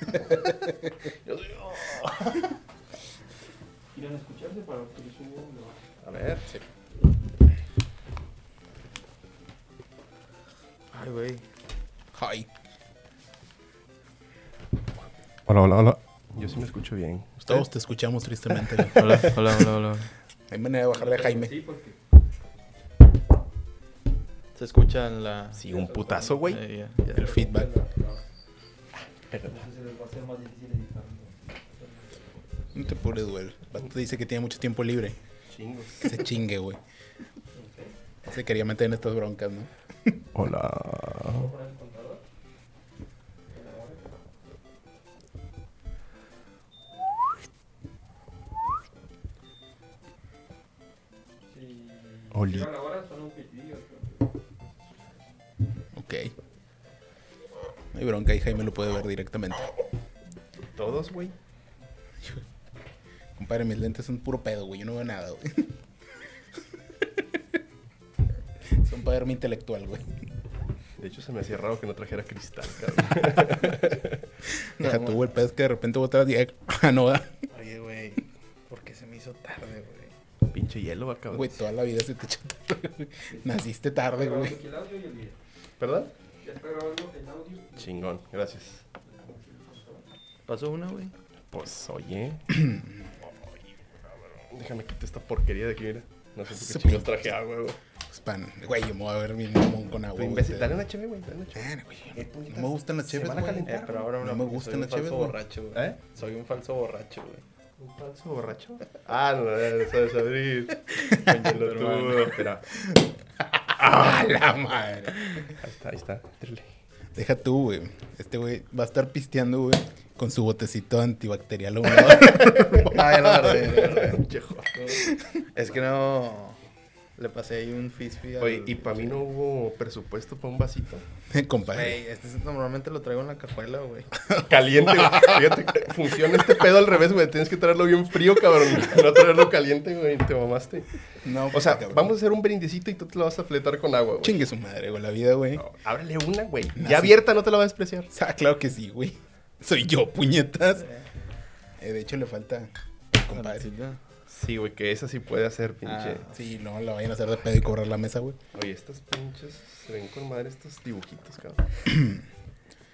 Yo soy yo. ¿Quieren escucharse para que les subo? No. A ver. Ay, güey. Ay. Hola, hola, hola. Yo sí me escucho bien. ¿Usted? Todos te escuchamos tristemente. Hola, hola, hola, hola. Hay manera de bajarle a Jaime. Sí, porque Se escucha en la... Sí, un putazo, güey. Eh. El feedback. Va a hacer más difícil editar. No te duelo. El vato dice que tiene mucho tiempo libre. Chingos. Que se chingue, güey. Se quería meter en estas broncas, ¿no? Hola. ¿Puedo poner el contador? Sí. Oli. Ok. No hay bronca y Jaime lo puede ver directamente. ¿Todos, güey? Compadre, mis lentes son puro pedo, güey. Yo no veo nada, güey. Son para verme intelectual, güey. De hecho, se me hacía raro que no trajera cristal, cabrón. Deja tú, güey. El pedo es que de repente vos te vas y... Ah, no, ¿verdad? Oye, güey. ¿Por qué se me hizo tarde, güey? Pinche hielo, va, cabrón. Güey, toda la vida se te echó tarde. Naciste tarde, güey. Y- Chingón, gracias. ¿Pasó una, güey? Pues, oye. Déjame quitar esta porquería de aquí, mira. No sé por qué chingos traje agua, güey. Pues, pan, güey, yo me voy a ver mi mamón con agua. Imbécil, dale una chévere, güey. Dale una chévere. Güey, No me gustan las a güey. calentar. Eh, pero ahora No no, me gustan soy las un falso cheves, güey. borracho, güey. ¿Eh? Soy un falso borracho, güey. ¿Un falso borracho? Ah, no, no sabes abrir. Espera. ¡Ah, la madre! Ahí está, ahí está. Deja tú, güey. Este güey va a estar pisteando, güey, con su botecito antibacterial. Ah, ya lo guardé, ya lo guardé. Pinche joto. Es que no... Le pasé ahí un fisfi al... Oye, y para mí no hubo presupuesto para un vasito. Compadre. Este es- normalmente lo traigo en la cajuela, güey. Caliente, güey. Fíjate, que funciona este pedo al revés, güey. Tienes que traerlo bien frío, cabrón. No traerlo caliente, güey. Te mamaste. No, O sea, cabrón. vamos a hacer un brindisito y tú te lo vas a fletar con agua, güey. Chingue su madre, güey, la vida, güey. No, ábrele una, güey. Ya abierta no te la va a despreciar. Ah, claro que sí, güey. Soy yo, puñetas. Eh, de hecho, le falta compadre. Sí, güey, que esa sí puede hacer, pinche. Ah. Sí, no la vayan a hacer de pedo y cobrar la mesa, güey. Oye, estas pinches se ven con madre estos dibujitos, cabrón.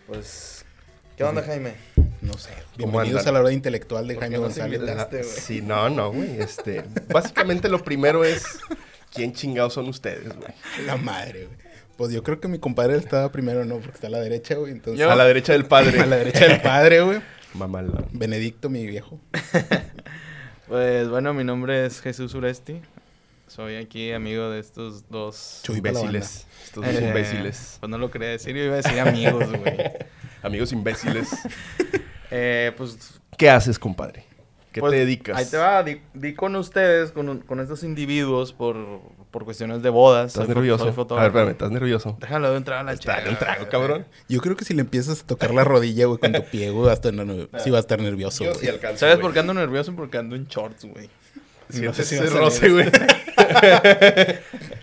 Pues... ¿Qué onda, Jaime? No sé. ¿Cómo Bienvenidos a la hora intelectual de ¿Por Jaime González. invitaste? güey. Sí, no, no, güey. Este, básicamente lo primero es quién chingados son ustedes, güey. La madre, güey. Pues yo creo que mi compadre estaba primero, no, porque está a la derecha, güey. Entonces, Yo- A la derecha del padre. a la derecha del padre, güey. Mamalón. Benedicto, mi viejo. Pues bueno, mi nombre es Jesús Uresti. Soy aquí amigo de estos dos... Chuy Imbéciles. Estos dos Eh, imbéciles. Pues no lo quería decir, yo iba a decir amigos, güey. Amigos imbéciles. Eh, pues... ¿Qué haces, compadre? ¿Qué pues, te dedicas? Ahí te va, di, di con ustedes, con, con estos individuos por, por cuestiones de bodas. ¿Estás Soy nervioso? soy a ver, espérame, ¿estás nervioso? Déjalo de entrar a la un trago, cabrón. Yo creo que si le empiezas a tocar la rodilla, güey, con tu pie, güey, hasta no, sí va a estar nervioso, Yo güey. sí alcanzo, ¿Sabes por qué ando nervioso? Porque ando en shorts, güey. Sí, No sé si roce, güey.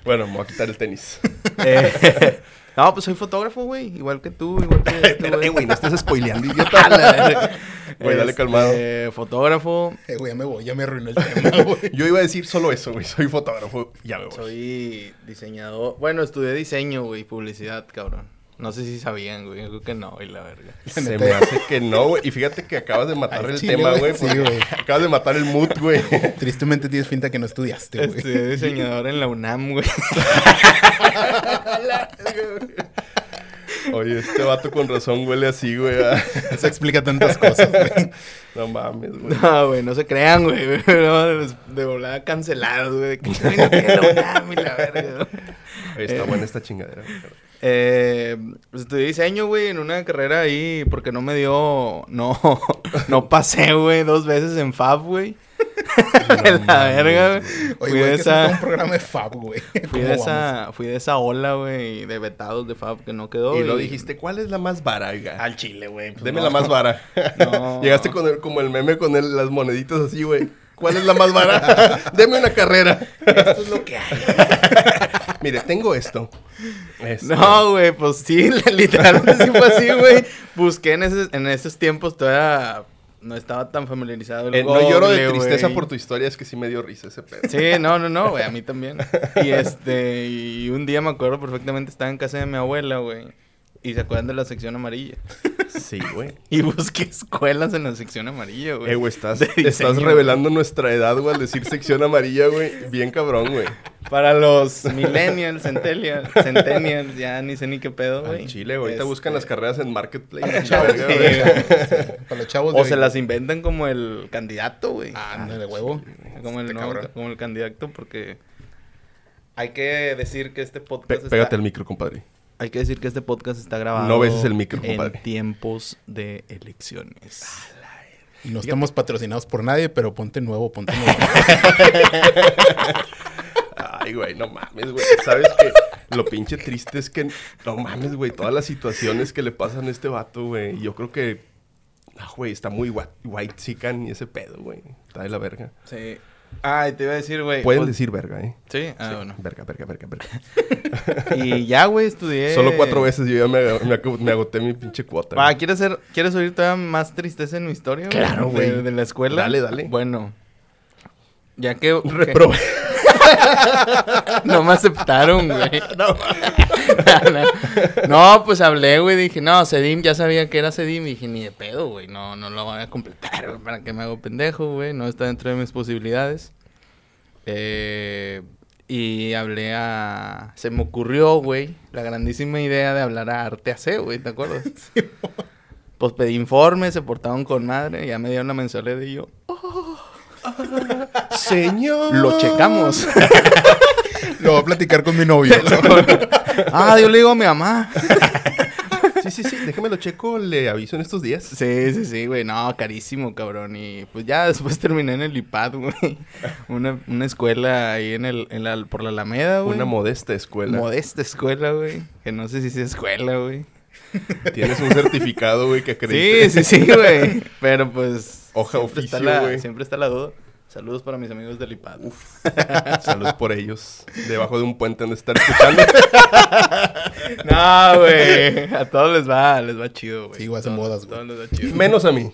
bueno, me voy a quitar el tenis. Eh, no, pues soy fotógrafo, güey. Igual que tú, igual que este, Pero, eh, güey, no estés spoileando, idiota. Güey, dale Este, calmado. Fotógrafo. Eh, güey, ya me voy, ya me arruinó el tema, güey. Yo iba a decir solo eso, güey. Soy fotógrafo. Ya me voy. Soy diseñador. Bueno, estudié diseño, güey, publicidad, cabrón. No sé si sabían, güey. Yo creo que no, güey, la verga. Se me hace que no, güey. Y fíjate que acabas de matar el chile, tema, güey. Sí, güey. Acabas de matar el mood, güey. Tristemente tienes finta que no estudiaste, güey. Estudié diseñador en la UNAM, güey. Oye, este vato con razón huele así, güey. Eso explica tantas cosas, güey. No mames, güey. No, güey, no se crean, güey. No, de, volada cancelados, güey. Que güey, no tiene la UNAM y la verga. Oye, está Eh. buena esta chingadera. güey. Eh, pues estudié diseño, güey, en una carrera ahí porque no me dio, no, no pasé, güey, dos veces en FAB, güey. la verga, güey. Oye, Fui güey, de esa, un programa de Fab, güey. fui ¿Cómo de esa, fui de esa ola, güey, de vetados de FAB que no quedó. Y lo dijiste, ¿cuál es la más vara, al chile, güey. pues, Deme no. la más vara. No. Llegaste con el, como el meme con el- las moneditas así, güey. ¿Cuál es la más vara? Deme una carrera. Esto es lo que hay. Mire, tengo esto. Este, No, güey, pues sí, literalmente sí fue así, güey. Busqué en, ese- en esos tiempos, todavía no estaba tan familiarizado el eh, no lloro de tristeza por tu historia, es que sí me dio risa ese pedo. Sí, no, no, no, güey, a mí también. Y este, y un día me acuerdo perfectamente, estaba en casa de mi abuela, güey. Y se acuerdan de la sección amarilla. Sí, güey. Y busqué escuelas en la sección amarilla, güey. Eh, güey, estás, De estás revelando nuestra edad, güey, al decir sección amarilla, güey. Bien cabrón, güey. Para los millennials, centennials, centennials, ya ni sé ni qué pedo, güey. Chile, güey. Ahorita Este, buscan las carreras en Marketplace. Para la chavos, sí, güey. Para los chavos O de se hoy. las inventan como el candidato, güey. Ándale, huevo. Como el, Este nuevo- cabrón. como el candidato, porque hay que decir que este podcast está... pégate el micro, compadre. Hay que decir que este podcast está grabado... No beses el micro, En compadre. tiempos de elecciones. Y no estamos patrocinados por nadie, pero ponte nuevo, ponte nuevo. Ay, güey, no mames, güey. ¿Sabes qué? Lo pinche triste es que, no mames, güey, todas las situaciones que le pasan a este vato, güey. Yo creo que, ah, güey, está muy white, white chican y ese pedo, güey. Está de la verga. Sí. Ay, te iba a decir, güey. Pueden pues- decir verga, ¿eh? Sí, ah, Sí, bueno. Verga, verga, verga, verga. Y ya, güey, estudié... Solo cuatro veces yo ya me, ag- me ag- me agoté mi pinche cuota. Ah. ¿quieres, ser, ¿Quieres oír todavía más tristeza en mi historia? Claro, güey. De, de la escuela. Dale, dale. Bueno. Ya que... Reprobé. No me aceptaron, güey. No, no, pues hablé, güey. Dije, no, Sedim, ya sabía que era Sedim. Y dije, ni de pedo, güey. No, no lo voy a completar, güey. ¿Para qué me hago pendejo, güey? No está dentro de mis posibilidades. Eh, y hablé a... Se me ocurrió, güey, la grandísima idea de hablar a Arte AC, güey. ¿Te acuerdas? Pues pedí informes, se portaron con madre. Ya me dieron la mensualidad y yo... Señor. Lo checamos. Lo voy a platicar con mi novio. ah, yo le digo a mi mamá. Sí, sí, sí. Déjame lo checo. Le aviso en estos días. Sí, sí, sí, güey. No, carísimo, cabrón. Y pues ya después terminé en el IPAD, güey. Una, una escuela ahí en el, en la, por la Alameda, güey. Una modesta escuela. modesta escuela, güey. Que no sé si es escuela, güey. Tienes un certificado, güey, que acredite. Sí, sí, sí, güey. Pero pues. Hoja siempre está oficio, la- güey. Siempre está la duda. Saludos para mis amigos del IPAD. Salud por ellos. Debajo de un puente han de estar escuchando. No, güey. A todos les va, les va chido, güey. Sí, güey, hacen Todos- bodas, güey. todos les va chido. menos a mí.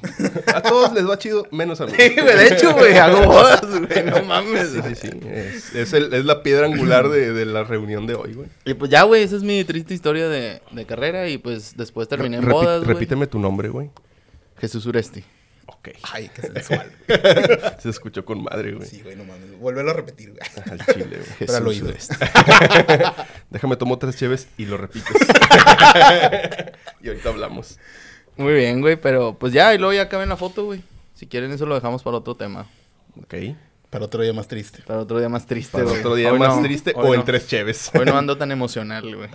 A todos les va chido, menos a mí. Sí, güey, de hecho, güey, hago bodas, güey. No mames. Sí, sí, sí. Es, es el- es la piedra angular de, de la reunión de hoy, güey. Y pues ya, güey, esa es mi triste historia de, de carrera y pues después terminé en bodas, güey. repíteme tu nombre, güey. Jesús Uresti. Ok. Ay, qué sensual. Se escuchó con madre, güey. Sí, güey, no mames. Vuélvelo a repetir, güey. Al chile, güey. Jesús al oído. Uresti. Déjame tomo tres cheves y lo repites. y ahorita hablamos. Muy bien, güey, pero pues ya, y luego ya acabé en la foto, güey. Si quieren eso lo dejamos para otro tema. Ok. Para otro día más triste. Para otro día más triste, Para güey. otro día Hoy más no, triste hoy o en no. tres cheves. Hoy no ando tan emocional, güey.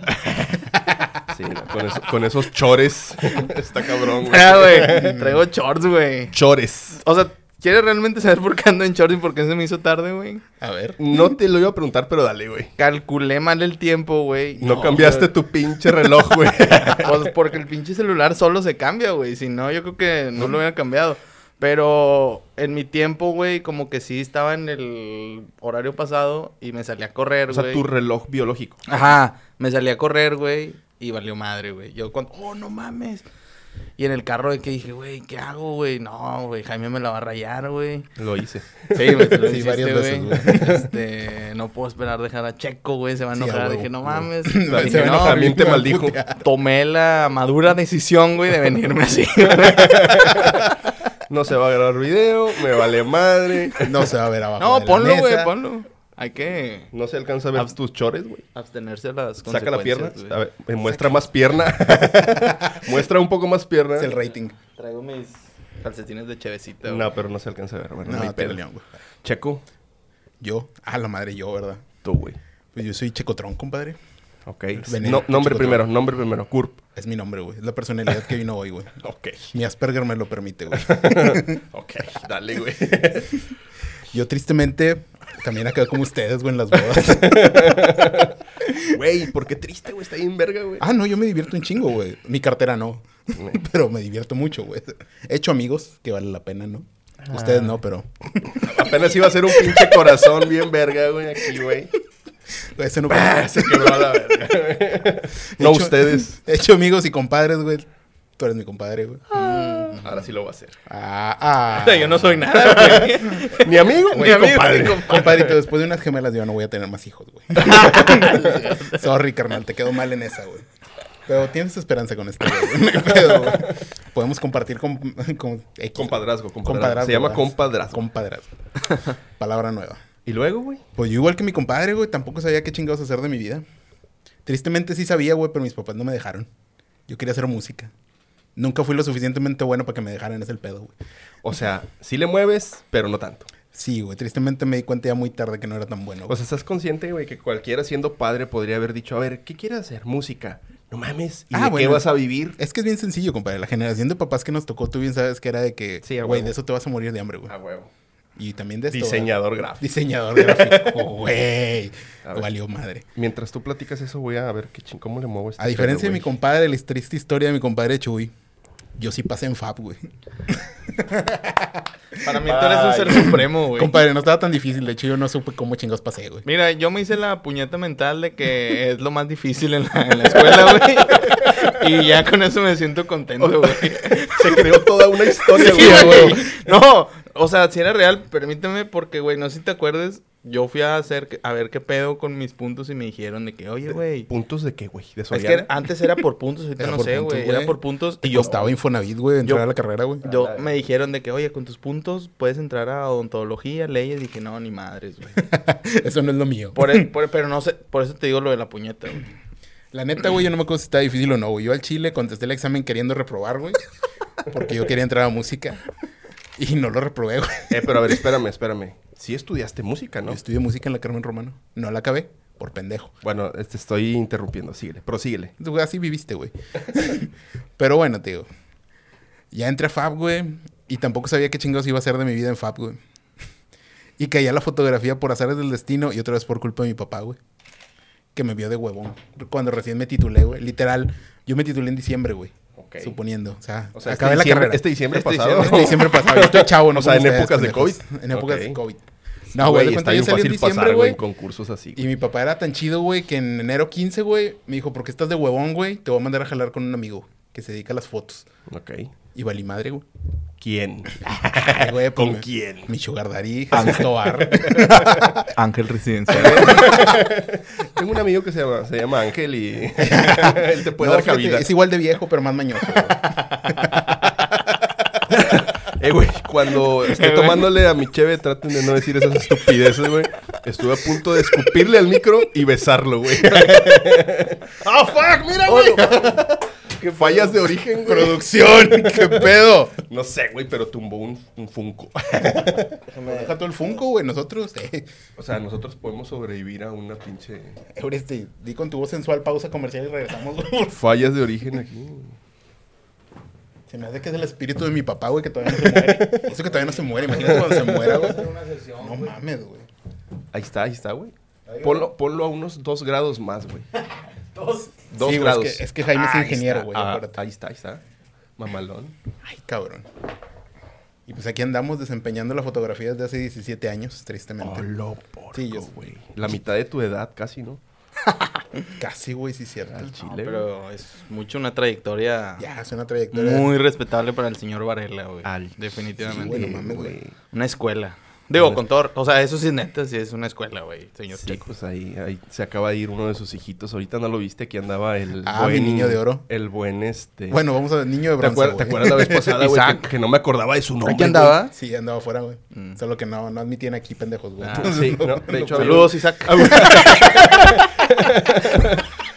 Sí, con, eso- con esos chores. Está cabrón, güey. Ah, güey, traigo shorts, güey. Chores. O sea, ¿quieres realmente saber por qué ando en shorts y por qué se me hizo tarde, güey? A ver. No te lo iba a preguntar, pero dale, güey. Calculé mal el tiempo, güey. No, cambiaste tu pinche reloj, güey. Pues porque el pinche celular solo se cambia, güey. Si no, yo creo que no lo hubiera cambiado. Pero en mi tiempo, güey, como que sí estaba en el horario pasado y me salí a correr, o güey. sea, tu reloj biológico. Ajá, me salí a correr, güey, y valió madre, güey. Yo cuando, oh, no mames. Y en el carro de que dije, güey, ¿qué hago, güey? No, güey, Jaime me la va a rayar, güey. Lo hice. Sí, güey, lo Sí, varias veces, güey. Este, no puedo esperar dejar a Checo, güey, se va a Sí, enojar. huevo. dije, no mames. Dije, no, también te maldijo. tomé la madura decisión, güey, de venirme así. No se va a grabar video, me vale madre. No se va a ver abajo. no, de ponlo, güey, ponlo. Hay que No se alcanza a ver tus chores, güey. abstenerse a las Saca la pierna. A ver, muestra más pierna. muestra un poco más pierna. Es el rating. Traigo mis calcetines de chevecita, güey. No, pero no se alcanza a ver. Bueno, No, no, hay león, güey. Checo, Yo. Ah, la madre, yo, ¿verdad? tú, güey. Pues yo soy Checotrón, compadre. Ok. No, nombre primero, nombre primero. Curp. Es mi nombre, güey. Es la personalidad que vino hoy, güey. Ok. Mi Asperger me lo permite, güey. Ok, dale, güey. Yo tristemente también acabé como ustedes, güey, en las bodas. Güey, ¿por qué triste, güey? Está bien verga, güey. Ah, no, yo me divierto un chingo, güey. Mi cartera no. pero me divierto mucho, güey. He hecho amigos que vale la pena, ¿no? Ustedes no, pero. Apenas iba a ser un pinche corazón bien verga, güey, aquí, güey. Güey, Eso no Ah, fue. se quebró a la verga. no hecho- ustedes. He hecho amigos y compadres, güey. Tú eres mi compadre, güey. Ahora sí lo va a hacer. Ah, ah. Yo no soy nada, güey. Ni amigo, Ni ni amigo, compadre. ni. Compadrito, después de unas gemelas yo no voy a tener más hijos, güey. Sorry, carnal, te quedó mal en esa, güey. Pero tienes esperanza con este, güey. Güey. Podemos compartir con, con X. Compadrazgo, compadrazgo. Compadrazgo, Se llama ¿verdad? compadrazgo. Compadrazgo. Palabra nueva. ¿Y luego, güey? Pues yo igual que mi compadre, güey, tampoco sabía qué chingados hacer de mi vida. Tristemente sí sabía, güey, pero mis papás no me dejaron. Yo quería hacer música. Nunca fui lo suficientemente bueno para que me dejaran, es el pedo, güey. O sea, sí le mueves, pero no tanto. Sí, güey, tristemente me di cuenta ya muy tarde que no era tan bueno. O güey. sea, ¿estás consciente, güey, que cualquiera siendo padre podría haber dicho, a ver, ¿qué quieres hacer? Música. No mames. ¿Y Ah, de qué vas a vivir? Es que es bien sencillo, compadre. La generación de papás que nos tocó, tú bien sabes que era de que, Sí, güey, de eso te vas a morir de hambre, güey. A huevo. Y también de esto. Diseñador ¿verdad? gráfico. Diseñador gráfico, güey. Valió madre. Mientras tú platicas eso, voy a ver qué ching, cómo le muevo este A diferencia de mi compadre, la triste historia de mi compadre Chuy, yo sí pasé en FAB, güey. Para mí tú eres un ser supremo, güey. Compadre, no estaba tan difícil. De hecho, yo no supe cómo chingos pasé, güey. Mira, yo me hice la puñeta mental de que es lo más difícil en la, en la escuela, güey. Y ya con eso me siento contento, güey. Se creó toda una historia, Sí, güey. güey. No, o sea, si era real, permíteme, porque, güey, no sé si te acuerdes, yo fui a hacer, a ver qué pedo con mis puntos y me dijeron de que, oye, güey. ¿Puntos de qué, güey? ¿De Es que antes era por puntos, ahorita Era no por sé, puntos, güey. Era por puntos. Y yo yo, estaba Infonavit, güey, entrar yo- a la carrera, güey. yo me dijeron de que, oye, con tus puntos puedes entrar a odontología, leyes. Dije, no, ni madres, güey. Eso no es lo mío. Por, e- por- pero no sé, por eso te digo lo de la puñeta, güey. La neta, güey, yo no me acuerdo si está difícil o no, güey. Yo al chile contesté el examen queriendo reprobar, güey. Porque yo quería entrar a música. Y no lo reprobé, güey. Eh, pero a ver, espérame, espérame. Sí estudiaste música, ¿no? Estudié música en la Carmen Romano. No la acabé, por pendejo. Bueno, te estoy interrumpiendo. Síguele. Prosíguele. Así viviste, güey. Pero bueno, te digo. Ya entré a FAB, güey. Y tampoco sabía qué chingados iba a hacer de mi vida en FAB, güey. Y caí a la fotografía por azares del destino y otra vez por culpa de mi papá, güey. Que me vio de huevón. Cuando recién me titulé, güey. Literal, yo me titulé en diciembre, güey. Suponiendo. O sea, O sea, acabé este la diciembre, carrera. este diciembre Este pasado. Este diciembre pasado. Yo estoy chavo, no O sea, en ustedes, épocas de. COVID. En épocas de COVID. No, güey, está yo bien fácil diciembre, pasar, güey, concursos así. Y mi papá era tan chido, güey, que en enero 15, güey, me dijo, ¿por qué estás de huevón, güey? Te voy a mandar a jalar con un amigo que se dedica a las fotos. Ok. Y valí madre, güey. ¿Quién? Ay, güey, pues, ¿Con quién? Mi sugar daddy, Jesús Tobar. Ángel Residencial. Tengo un amigo que se llama, se llama Ángel y él te puede No, dar fíjate, cabida. Es igual de viejo, pero más mañoso. güey. Eh, güey, cuando esté tomándole a mi cheve, traten de no decir esas estupideces, güey. Estuve a punto de escupirle al micro y besarlo, güey. ¡Ah, fuck! ¡Mira, güey! ¡Qué fallas de origen, güey! Producción, qué pedo. No sé, güey, pero tumbó un, un Funko. Deja todo el Funko, güey. Nosotros, eh. O sea, nosotros podemos sobrevivir a una pinche... Este, di con tu voz sensual, pausa comercial y regresamos, güey. Fallas de origen aquí. Se me hace que es el espíritu de mi papá, güey, que todavía no se muere. Eso que todavía no se muere. Imagínate cuando se muera, güey. No mames, güey. Ahí está, ahí está, güey. Ponlo, ponlo a unos dos grados más, güey. Dos. Dos Sí, güey, grados. es que- es que Jaime es ingeniero, güey, Ah, ahí está, ahí está. Mamalón. Ay, cabrón. Y pues aquí andamos desempeñando la fotografía desde hace 17 años, tristemente. Hola, porco, Sí, yo- güey. La mitad de tu edad, casi, ¿no? Casi, güey, sí, cierto. Al chile, pero es mucho una trayectoria Ya, es una trayectoria. muy respetable para el señor Varela, güey. Al Definitivamente. Sí, güey, no mames, güey. Una escuela. Digo, con todo. O sea, eso sí es neta, sí es una escuela, güey, señor Sí, Checo. pues ahí, ahí se acaba de ir uno de sus hijitos. Ahorita no lo viste, aquí andaba el Ah, mi niño de oro. El buen este... Bueno, vamos a niño de ¿te, bronce, acuer- te acuerdas la vez pasada, güey? Isaac. Que, que no me acordaba de su nombre. ¿Aquí andaba? Sí, andaba afuera, güey. Mm. Solo que no, no admitían aquí pendejos, güey. Ah, Sí, no, de hecho, Saludos, Isaac.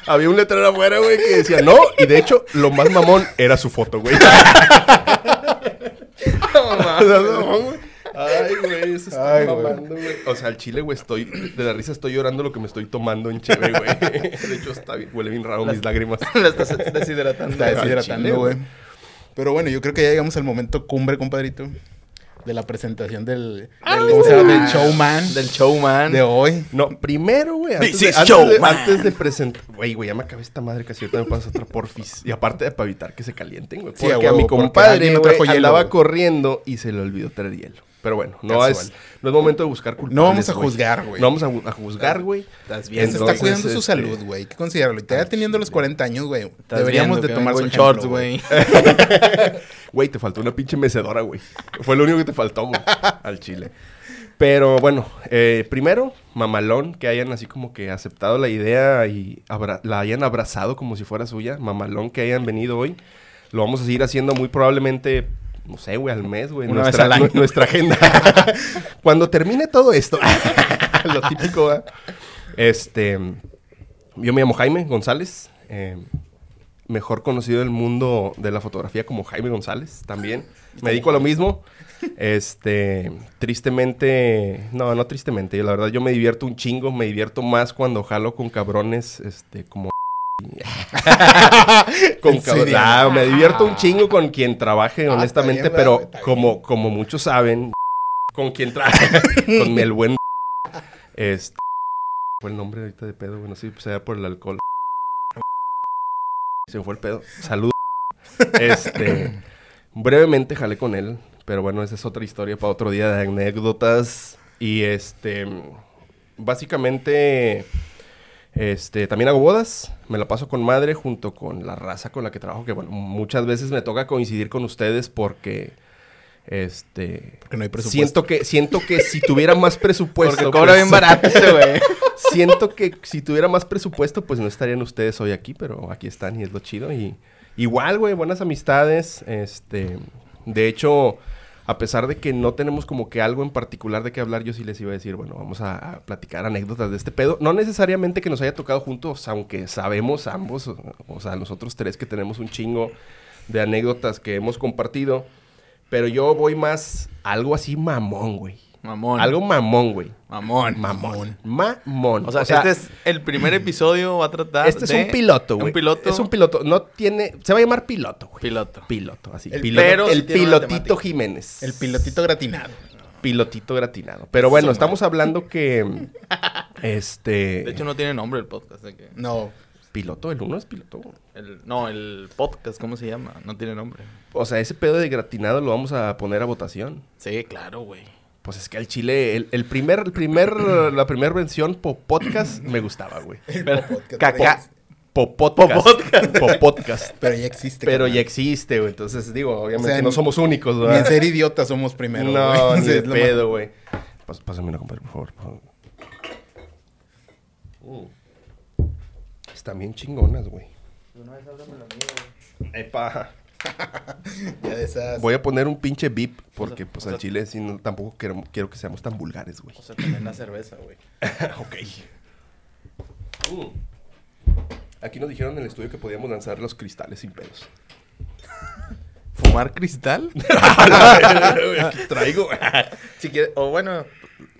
Había un letrero afuera, güey, que decía no. Y de hecho, lo más mamón era su foto, güey. Ay, güey, eso está Ay, güey. mamando, güey. O sea, al chile, güey, estoy... De la risa estoy llorando lo que me estoy tomando en cheve, güey. De hecho, está bien, huele bien raro mis lágrimas. La estás deshidratando. Está deshidratando, chile, güey. Pero bueno, yo creo que ya llegamos al momento cumbre, compadrito. De la presentación del, del, ¿cómo se llama? del showman Del showman. de hoy. No, primero, güey, antes, de, antes, de, antes de presentar... Güey, güey, ya me acabé esta madre casi ahorita me pasa otra porfis. Y aparte de para evitar que se calienten, güey. Sí, a Porque a, mi compadre, güey, hielo, andaba corriendo y se le olvidó traer hielo. Pero bueno, no Casual. es, no es momento de buscar culpables, No vamos a juzgar, güey. No vamos a, ju- a juzgar, güey. Estás Se viendo, está cuidando su este, salud, güey. Hay que considerarlo. Y todavía teniendo los 40 años, güey. Deberíamos de tomar en shorts, güey. Güey, te faltó una pinche mecedora, güey. Fue lo único que te faltó, güey, al chile. Pero bueno, eh, primero, mamalón, que hayan así como que aceptado la idea y la hayan abrazado como si fuera suya. Mamalón que hayan venido hoy. Lo vamos a seguir haciendo muy probablemente, no sé, güey, al mes, güey. Una nuestra, vez al año. nu- nuestra agenda. Cuando termine todo esto, lo típico, ¿verdad? Este, yo me llamo Jaime González. eh, mejor conocido del mundo de la fotografía como Jaime González también. Me dedico a lo mismo. Este, tristemente, no, no tristemente, la verdad yo me divierto un chingo, me divierto más cuando jalo con cabrones, este, como... con ¿En cabrones. serio? Ah, me divierto un chingo con quien trabaje, Ah, honestamente, bien, pero como, como muchos saben, con quien trabaja, con el buen... Este, fue el nombre ahorita de pedo, bueno, sí, pues era por el alcohol. Se me fue el pedo. Saludos. Este, brevemente jalé con él, pero bueno, esa es otra historia para otro día de anécdotas. Y este, básicamente, este, también hago bodas. Me la paso con madre junto con la raza con la que trabajo, que bueno, muchas veces me toca coincidir con ustedes porque, este, Porque no hay presupuesto. siento que, siento que si tuviera más presupuesto, Porque cobra pues, bien barato güey. siento que si tuviera más presupuesto, pues no estarían ustedes hoy aquí, pero aquí están y es lo chido. Y igual, güey, buenas amistades. Este, de hecho, a pesar de que no tenemos como que algo en particular de qué hablar, yo sí les iba a decir, bueno, vamos a, platicar anécdotas de este pedo. No necesariamente que nos haya tocado juntos, aunque sabemos ambos, o, sea, nosotros tres que tenemos un chingo de anécdotas que hemos compartido. Pero yo voy más algo así mamón, güey. Mamón. Algo mamón, güey. Mamón. Mamón. Mamón. O sea, este es el primer episodio, va a tratar Este es un piloto, güey. Un piloto. Es un piloto. No tiene... Se va a llamar piloto, güey. piloto. Piloto, así. El- Piloto- pero sí el pilotito. Jiménez. El pilotito gratinado. Pilotito gratinado. Pero bueno, estamos hablando que... Este... De hecho, no tiene nombre el podcast. de que- No. Piloto, el uno es piloto. el- no, el podcast, ¿cómo se llama? No tiene nombre. O sea, ese pedo de gratinado lo vamos a poner a votación. Sí, claro, güey. Pues es que al chile, el, el primer, el primer, la primera versión po podcast me gustaba, güey. Pero- podcast, caca- Po podcast. Po podcast. Pero ya existe. Pero carnal. ya existe, güey. Entonces, digo, obviamente O sea, no ni- somos únicos, Ni en ¿verdad? ser idiotas somos primero. no, güey. ni Sí, de es lo más- pedo, güey. Pásame una, compadre, por favor. por favor. Mm. Están bien chingonas, güey. Una vez ábrame la mía, güey. Epa. Ya de esas. Voy a poner un pinche beep porque, O sea, pues, o al chile sí, no- tampoco quiero, quiero que seamos tan vulgares, güey. O sea, también la cerveza, güey. ok. Mm. Aquí nos dijeron en el estudio que podíamos lanzar los cristales sin pedos. ¿Fumar cristal? Aquí traigo. si quieres, o bueno,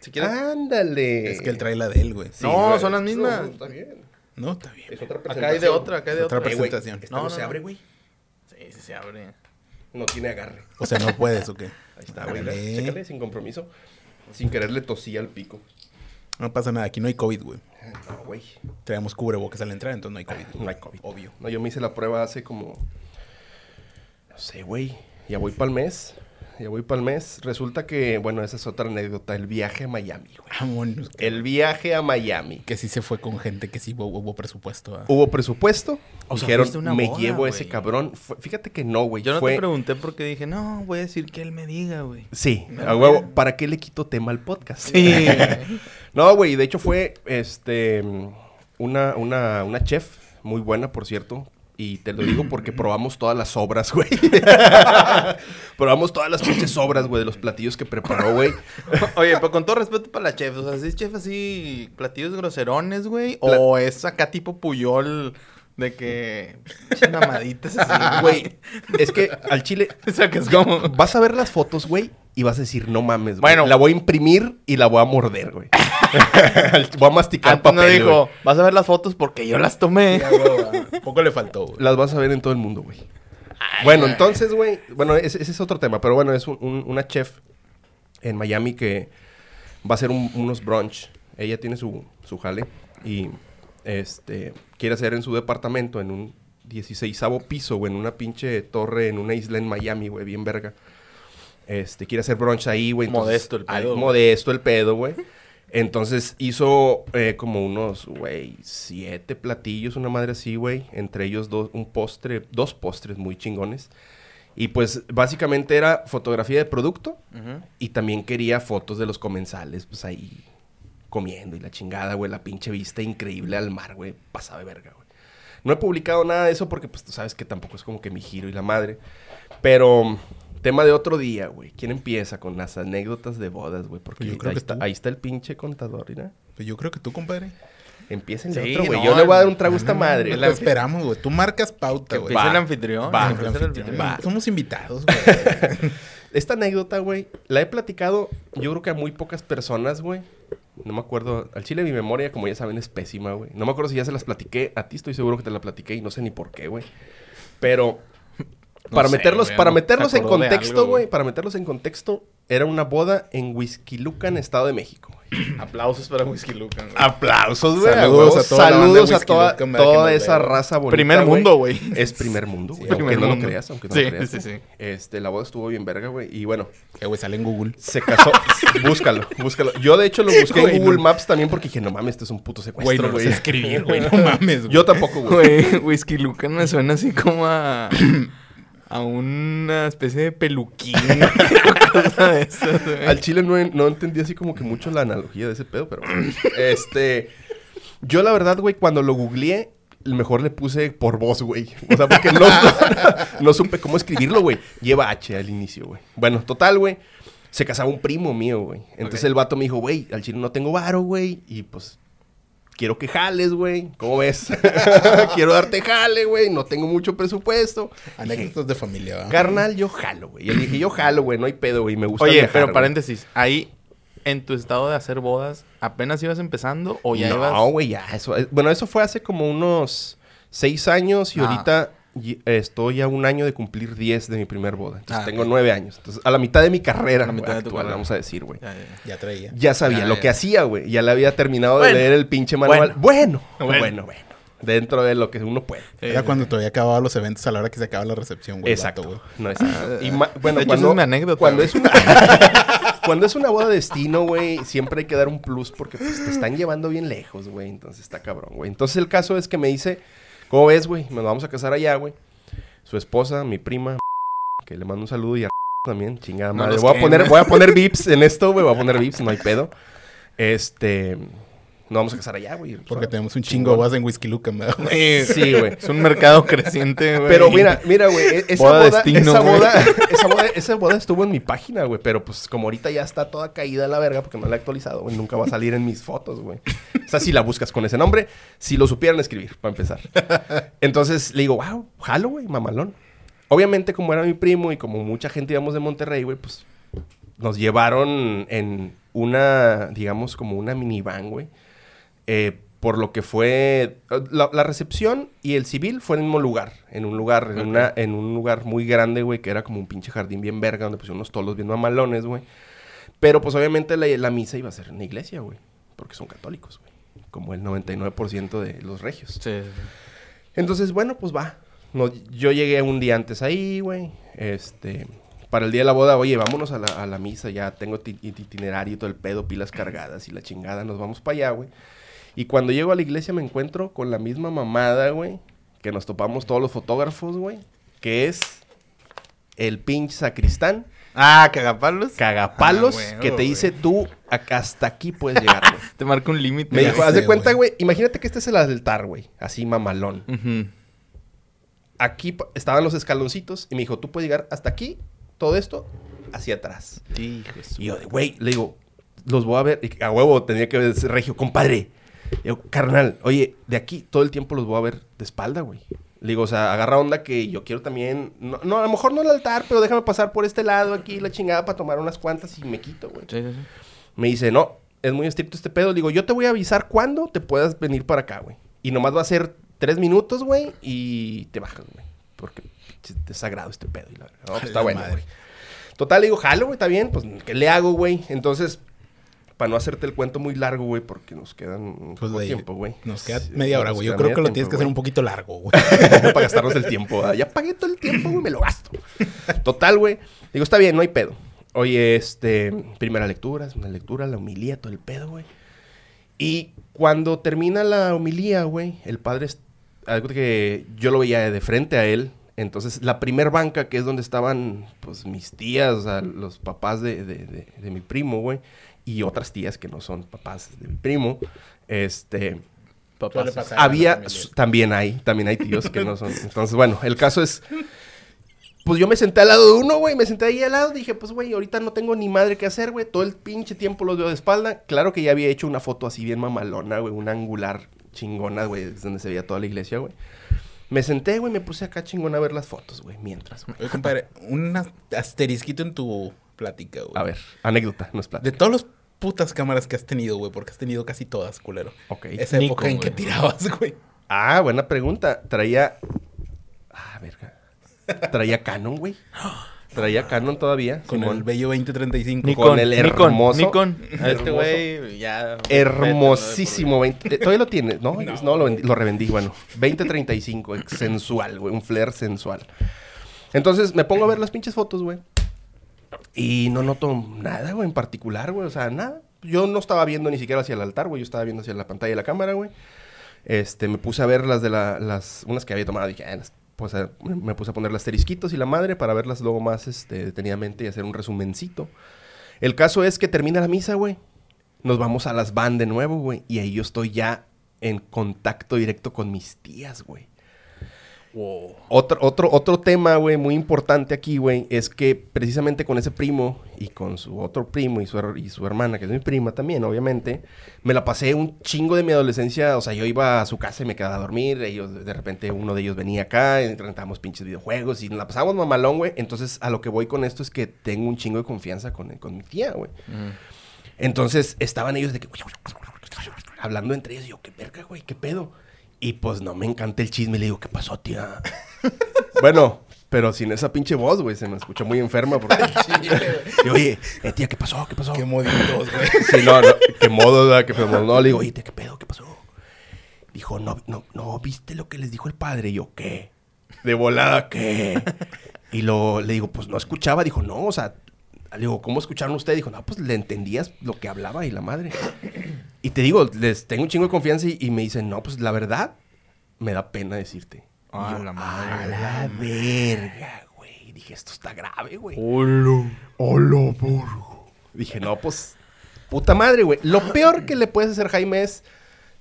si quieres. Ándale. Es que él trae la de él, güey. Sí, No, güey. son las mismas. No, está bien. No, está bien. Es otra acá hay de otra, acá hay de Otra otra. Eh, güey, presentación. esta No, no, no, se abre, güey. Se abre. No tiene agarre. O sea, no puedes, ¿o qué? Ahí está, güey. Chécale, sin compromiso. Sin querer le tosí al pico. No pasa nada. Aquí no hay COVID, güey. No, güey. Traemos cubrebocas al entrar, entonces no hay COVID. güey. No hay COVID. Obvio. No, yo me hice la prueba hace como... No sé, güey. Ya voy para el mes. Ya voy para el mes. Resulta que, bueno, esa es otra anécdota. El viaje a Miami, güey. Vámonos. El viaje a Miami. Que sí se fue con gente que sí hubo, hubo presupuesto. ¿ah? Hubo presupuesto. O sea, Dijeron, una me boda, llevo a ese güey". cabrón. Fue- fíjate que no, güey. Yo no Fue- te pregunté porque dije, no, voy a decir que él me diga, güey. Sí, No, a huevo. ¿Para qué le quito tema al podcast? Sí. No, güey, de hecho fue este una, una, una chef muy buena, por cierto. Y te lo digo porque probamos todas las obras, güey. probamos todas las pinches obras, güey, de los platillos que preparó, güey. Oye, pero con todo respeto para la chef, o sea, ¿sí es chef así, platillos groserones, güey? ¿O es acá tipo Puyol de que... mamaditas así, Güey, es que al chile O sea, que es como... vas a ver las fotos, güey, y vas a decir, no mames, güey. Bueno. la voy a imprimir y la voy a morder, güey. voy a masticar Antes no papel, dijo, güey. vas a ver las fotos porque yo las tomé. Poco le faltó, güey. Las vas a ver en todo el mundo, güey. Bueno, entonces, güey, bueno, ese, ese es otro tema, pero bueno, es un- un- una chef en Miami que va a hacer un- unos brunch. Ella tiene su, su jale y este quiere hacer en su departamento en un 16 piso, güey, en una pinche torre en una isla en Miami, güey, bien verga. Este, quiere hacer brunch ahí, güey. Modesto el pedo, ay, modesto el pedo, güey. Entonces hizo eh, como unos, güey, siete platillos, una madre así, güey. Entre ellos dos, un postre, dos postres muy chingones. Y pues básicamente era fotografía de producto y también quería fotos de los comensales, pues ahí comiendo y la chingada, güey, la pinche vista increíble al mar, güey, pasaba de verga, güey. No he publicado nada de eso porque pues tú sabes que tampoco es como que mi giro y la madre. Pero tema de otro día, güey. ¿Quién empieza con las anécdotas de bodas, güey? Porque Pues yo creo ahí, que está, ahí está el pinche contador, mira. Pues yo creo que tú, compadre. Empiecen Sí, otro, güey. no, Yo le voy a dar un el- trago a esta madre. Te la- esperamos, güey. Tú marcas pauta, güey. el anfitrión. Va. el anfitrión. Va. Somos invitados, güey. Esta anécdota, güey, la he platicado yo creo que a muy pocas personas, güey. No me acuerdo. Al chile mi memoria, como ya saben, es pésima, güey. No me acuerdo si ya se las platiqué. A ti estoy seguro que te la platiqué y no sé ni por qué, güey. Pero No para sé, meterlos, güey, para no- meterlos en contexto, algo, güey, para meterlos en contexto, era una boda en Huizquilucan, Estado de México, güey. Aplausos para Whisky Lucan. güey. Aplausos, güey. Saludos a toda Saludos a toda, esa raza bonita. Primer mundo, güey. Es primer mundo, güey. Sí, aunque no lo creas, aunque no Sí, lo creas. sí, sí. güey. Este, la boda estuvo bien verga, güey. Y bueno, Que, güey, sale en Google. se casó. búscalo, búscalo. Yo, de hecho, lo busqué Güey, en Google no. Maps también porque dije, no mames, esto es un puto Güey, secuestro, no lo güey. sé escribir, güey. No mames, güey. Yo tampoco, güey. Güey, me suena así como a. a una especie de peluquín. cosa de esas. Al chile no, no entendí así como que mucho la analogía de ese pedo, pero este. Yo, la verdad, güey, cuando lo googleé, mejor le puse por voz, güey. O sea, porque no, no supe cómo escribirlo, güey. Lleva H al inicio, güey. Bueno, total, güey. Se casaba un primo mío, güey. Entonces el vato me dijo, güey, al chile no tengo varo, güey. Y pues quiero que jales, güey. ¿Cómo ves? quiero darte jale, güey. No tengo mucho presupuesto. Anécdotas de familia, ¿va? Carnal, yo jalo, güey. Yo dije, yo jalo, güey. No hay pedo, güey. Me gusta Oye, viajar, pero paréntesis. Ahí, en tu estado de hacer bodas, ¿apenas ibas empezando o ya no, ibas...? güey, ya. Eso, eh, bueno, eso fue hace como unos seis años y Ah. ahorita y- estoy a un año de cumplir 10 de mi primer boda. Entonces Ah, tengo ok. nueve años. Entonces, a la mitad de mi carrera, A la mitad güey, de tu actual, carrera. vamos a decir, güey. Ya, ya, ya. Ya traía. Ya sabía Ya, lo que hacía, güey. Ya le había terminado Bueno. de leer el pinche manual. Bueno, bueno, Bueno. bueno. Dentro de lo que uno puede. Era Eh, cuando todavía acababa los eventos a la hora que se acaba la recepción, güey. Exacto. vato, güey. no es y ma- bueno, de hecho, cuando, es mi anécdota, Cuando es una cuando es una boda de destino, güey, siempre hay que dar un plus porque pues, te están llevando bien lejos, güey. Entonces está cabrón, güey. Entonces el caso es que me dice, ¿cómo ves, güey? Nos vamos a casar allá, güey. Su esposa, mi prima, que le mando un saludo y a también, chingada No madre. los Voy a poner, voy a poner vips en esto, güey. Voy a poner vips, no hay pedo. Este, nos vamos a casar allá, güey. Porque tenemos un chingo de bodas en Whisky Lucan, ¿verdad? Sí, Sí, güey. Es un mercado creciente, güey. Pero mira, mira, güey, e- esa Boda boda, destino, esa, güey. boda, esa boda, esa boda estuvo en mi página, güey, pero pues como ahorita ya está toda caída a la verga porque no la he actualizado, güey, nunca va a salir en mis fotos, güey. O sea, si la buscas con ese nombre, si lo supieran escribir, para empezar. Entonces le digo, wow, jalo, güey, mamalón. Obviamente, como era mi primo y como mucha gente íbamos de Monterrey, güey, pues nos llevaron en una, digamos, como una minivan, güey. Eh, por lo que fue la, la recepción y el civil fue en el mismo lugar, en un lugar, en, Ok. una, en un lugar muy grande, güey, que era como un pinche jardín bien verga, donde pusieron unos tolos bien mamalones, güey. Pero pues obviamente la, la misa iba a ser en la iglesia, güey, porque son católicos, güey, como el 99% de los regios. Sí. Entonces, bueno, pues va. No, yo llegué un día antes ahí, güey. Este, para el día de la boda, oye, vámonos a la, a la misa, ya tengo ti- itinerario y todo el pedo, pilas cargadas y la chingada, nos vamos para allá, güey. Y cuando llego a la iglesia me encuentro con la misma mamada, güey, que nos topamos todos los fotógrafos, güey, que es el pinche sacristán, Ah, cagapalos. cagapalos, Ah, güey, que te güey. dice tú, acá- hasta aquí puedes llegar, güey. Te marca un límite. Me dijo, haz de cuenta, güey. imagínate que este es el altar, güey, así mamalón. Aquí estaban los escaloncitos y me dijo, tú puedes llegar hasta aquí, todo esto, hacia atrás. De su- Y yo, de, güey, le digo, los voy a ver. Y a huevo tenía que ver regio, compadre. Digo, carnal, oye, de aquí todo el tiempo los voy a ver de espalda, güey. Le digo, o sea, agarra onda que yo quiero también. No, no, a lo mejor no el altar, pero déjame pasar por este lado aquí, la chingada, para tomar unas cuantas y me quito, güey. Sí, sí, sí. Me dice, no, es muy estricto este pedo. Le digo, yo te voy a avisar cuándo te puedas venir para acá, güey. Y nomás va a ser tres minutos, güey, y te bajas, güey. Porque es sagrado este pedo. Y la verdad, no, pues, está bueno, güey. Total, le digo, jalo, güey, está bien. Pues, ¿qué le hago, güey? Entonces, para no hacerte el cuento muy largo, güey, porque nos quedan Pues, güey, tiempo, güey. Nos queda media hora, güey. Yo creo que lo tiempo, tienes que hacer un poquito largo, güey. para gastarnos el tiempo. Ya pagué todo el tiempo, güey, me lo gasto. Total, güey. Digo, está bien, no hay pedo. Oye, este, primera lectura, es una lectura, la homilía, todo el pedo, güey. Y cuando termina la homilía, güey, el padre, algo que yo lo veía de frente a él. Entonces, la primer banca, que es donde estaban, pues, mis tías, o sea, los papás de, de- de- de mi primo, güey, y otras tías que no son papás de mi primo, este, Papás. Había, también hay, también hay tíos que no son. Entonces, bueno, el caso es, pues yo me senté al lado de uno, güey, me senté ahí al lado, dije, pues, güey, ahorita no tengo ni madre que hacer, güey, todo el pinche tiempo los veo de espalda. Claro que ya había hecho una foto así bien mamalona, güey, una angular chingona, güey, es donde se veía toda la iglesia, güey. Me senté, güey, me puse acá chingona a ver las fotos, güey, mientras. güey. Oye, compadre, un as- asterisquito en tu plática, güey. A ver, anécdota, no es plata. De todas las putas cámaras que has tenido, güey, porque has tenido casi todas, culero. Ok. Esa época en que tirabas, güey. Ah, buena pregunta. Traía. Ah, verga. Traía Canon, güey. Traía Canon todavía. Con Simón. el bello 2035. Nikon, con el Nikon, hermoso- Nikon. A este güey ya... Hermosísimo. 20 eh, todavía lo tienes, ¿no? No, lo, vendí- lo revendí, bueno. 2035, ex- sensual, güey. Un flair sensual. Entonces me pongo a ver las pinches fotos, güey. Y no noto nada, güey, en particular, güey. O sea, nada. Yo no estaba viendo ni siquiera hacia el altar, güey. Yo estaba viendo hacia la pantalla de la cámara, güey. Este, me puse a ver las de la, las, unas que había tomado. Dije, ah, pues, eh, me puse a poner las asterisquitos y la madre para verlas luego más, este, detenidamente y hacer un resumencito. El caso es que termina la misa, güey. Nos vamos a las van de nuevo, güey. Y ahí yo estoy ya en contacto directo con mis tías, güey. Wow. Otro, otro, otro tema, güey, muy importante aquí, güey, es que precisamente con ese primo y con su otro primo y su, y su hermana, que es mi prima también, obviamente, me la pasé un chingo de mi adolescencia. O sea, yo iba a su casa y me quedaba a dormir. Ellos, de repente, uno de ellos venía acá, rentábamos pinches videojuegos y nos la pasábamos mamalón, güey. Entonces, a lo que voy con esto es que tengo un chingo de confianza con, con mi tía, güey. Entonces estaban ellos de que hablando entre ellos. Y yo, qué verga, güey, qué pedo. Y pues no me encanta el chisme. Le digo, ¿qué pasó, tía? bueno, pero sin esa pinche voz, güey, se me escuchó muy enferma. Porque... y oye, eh, tía, ¿qué pasó? ¿Qué pasó? Qué moditos, güey. Sí, no, no, qué modo, ¿verdad? Qué feo modo. No, le digo, oye, tía, ¿qué pedo? ¿Qué pasó? Dijo, no, no, no, ¿viste lo que les dijo el padre? Y yo, ¿qué? De volada, ¿qué? Y lo, le digo, pues no escuchaba. Dijo, no, o sea, le digo, ¿cómo escucharon ustedes? Dijo, no, pues le entendías lo que hablaba y la madre. Y te digo, les tengo un chingo de confianza y, y me dicen, no, pues la verdad, me da pena decirte. Ah, yo, la madre, A la verga, güey. Dije, esto está grave, güey. Hola. Hola, burgo. Dije, no, pues, puta madre, güey. Lo peor que le puedes hacer, Jaime, es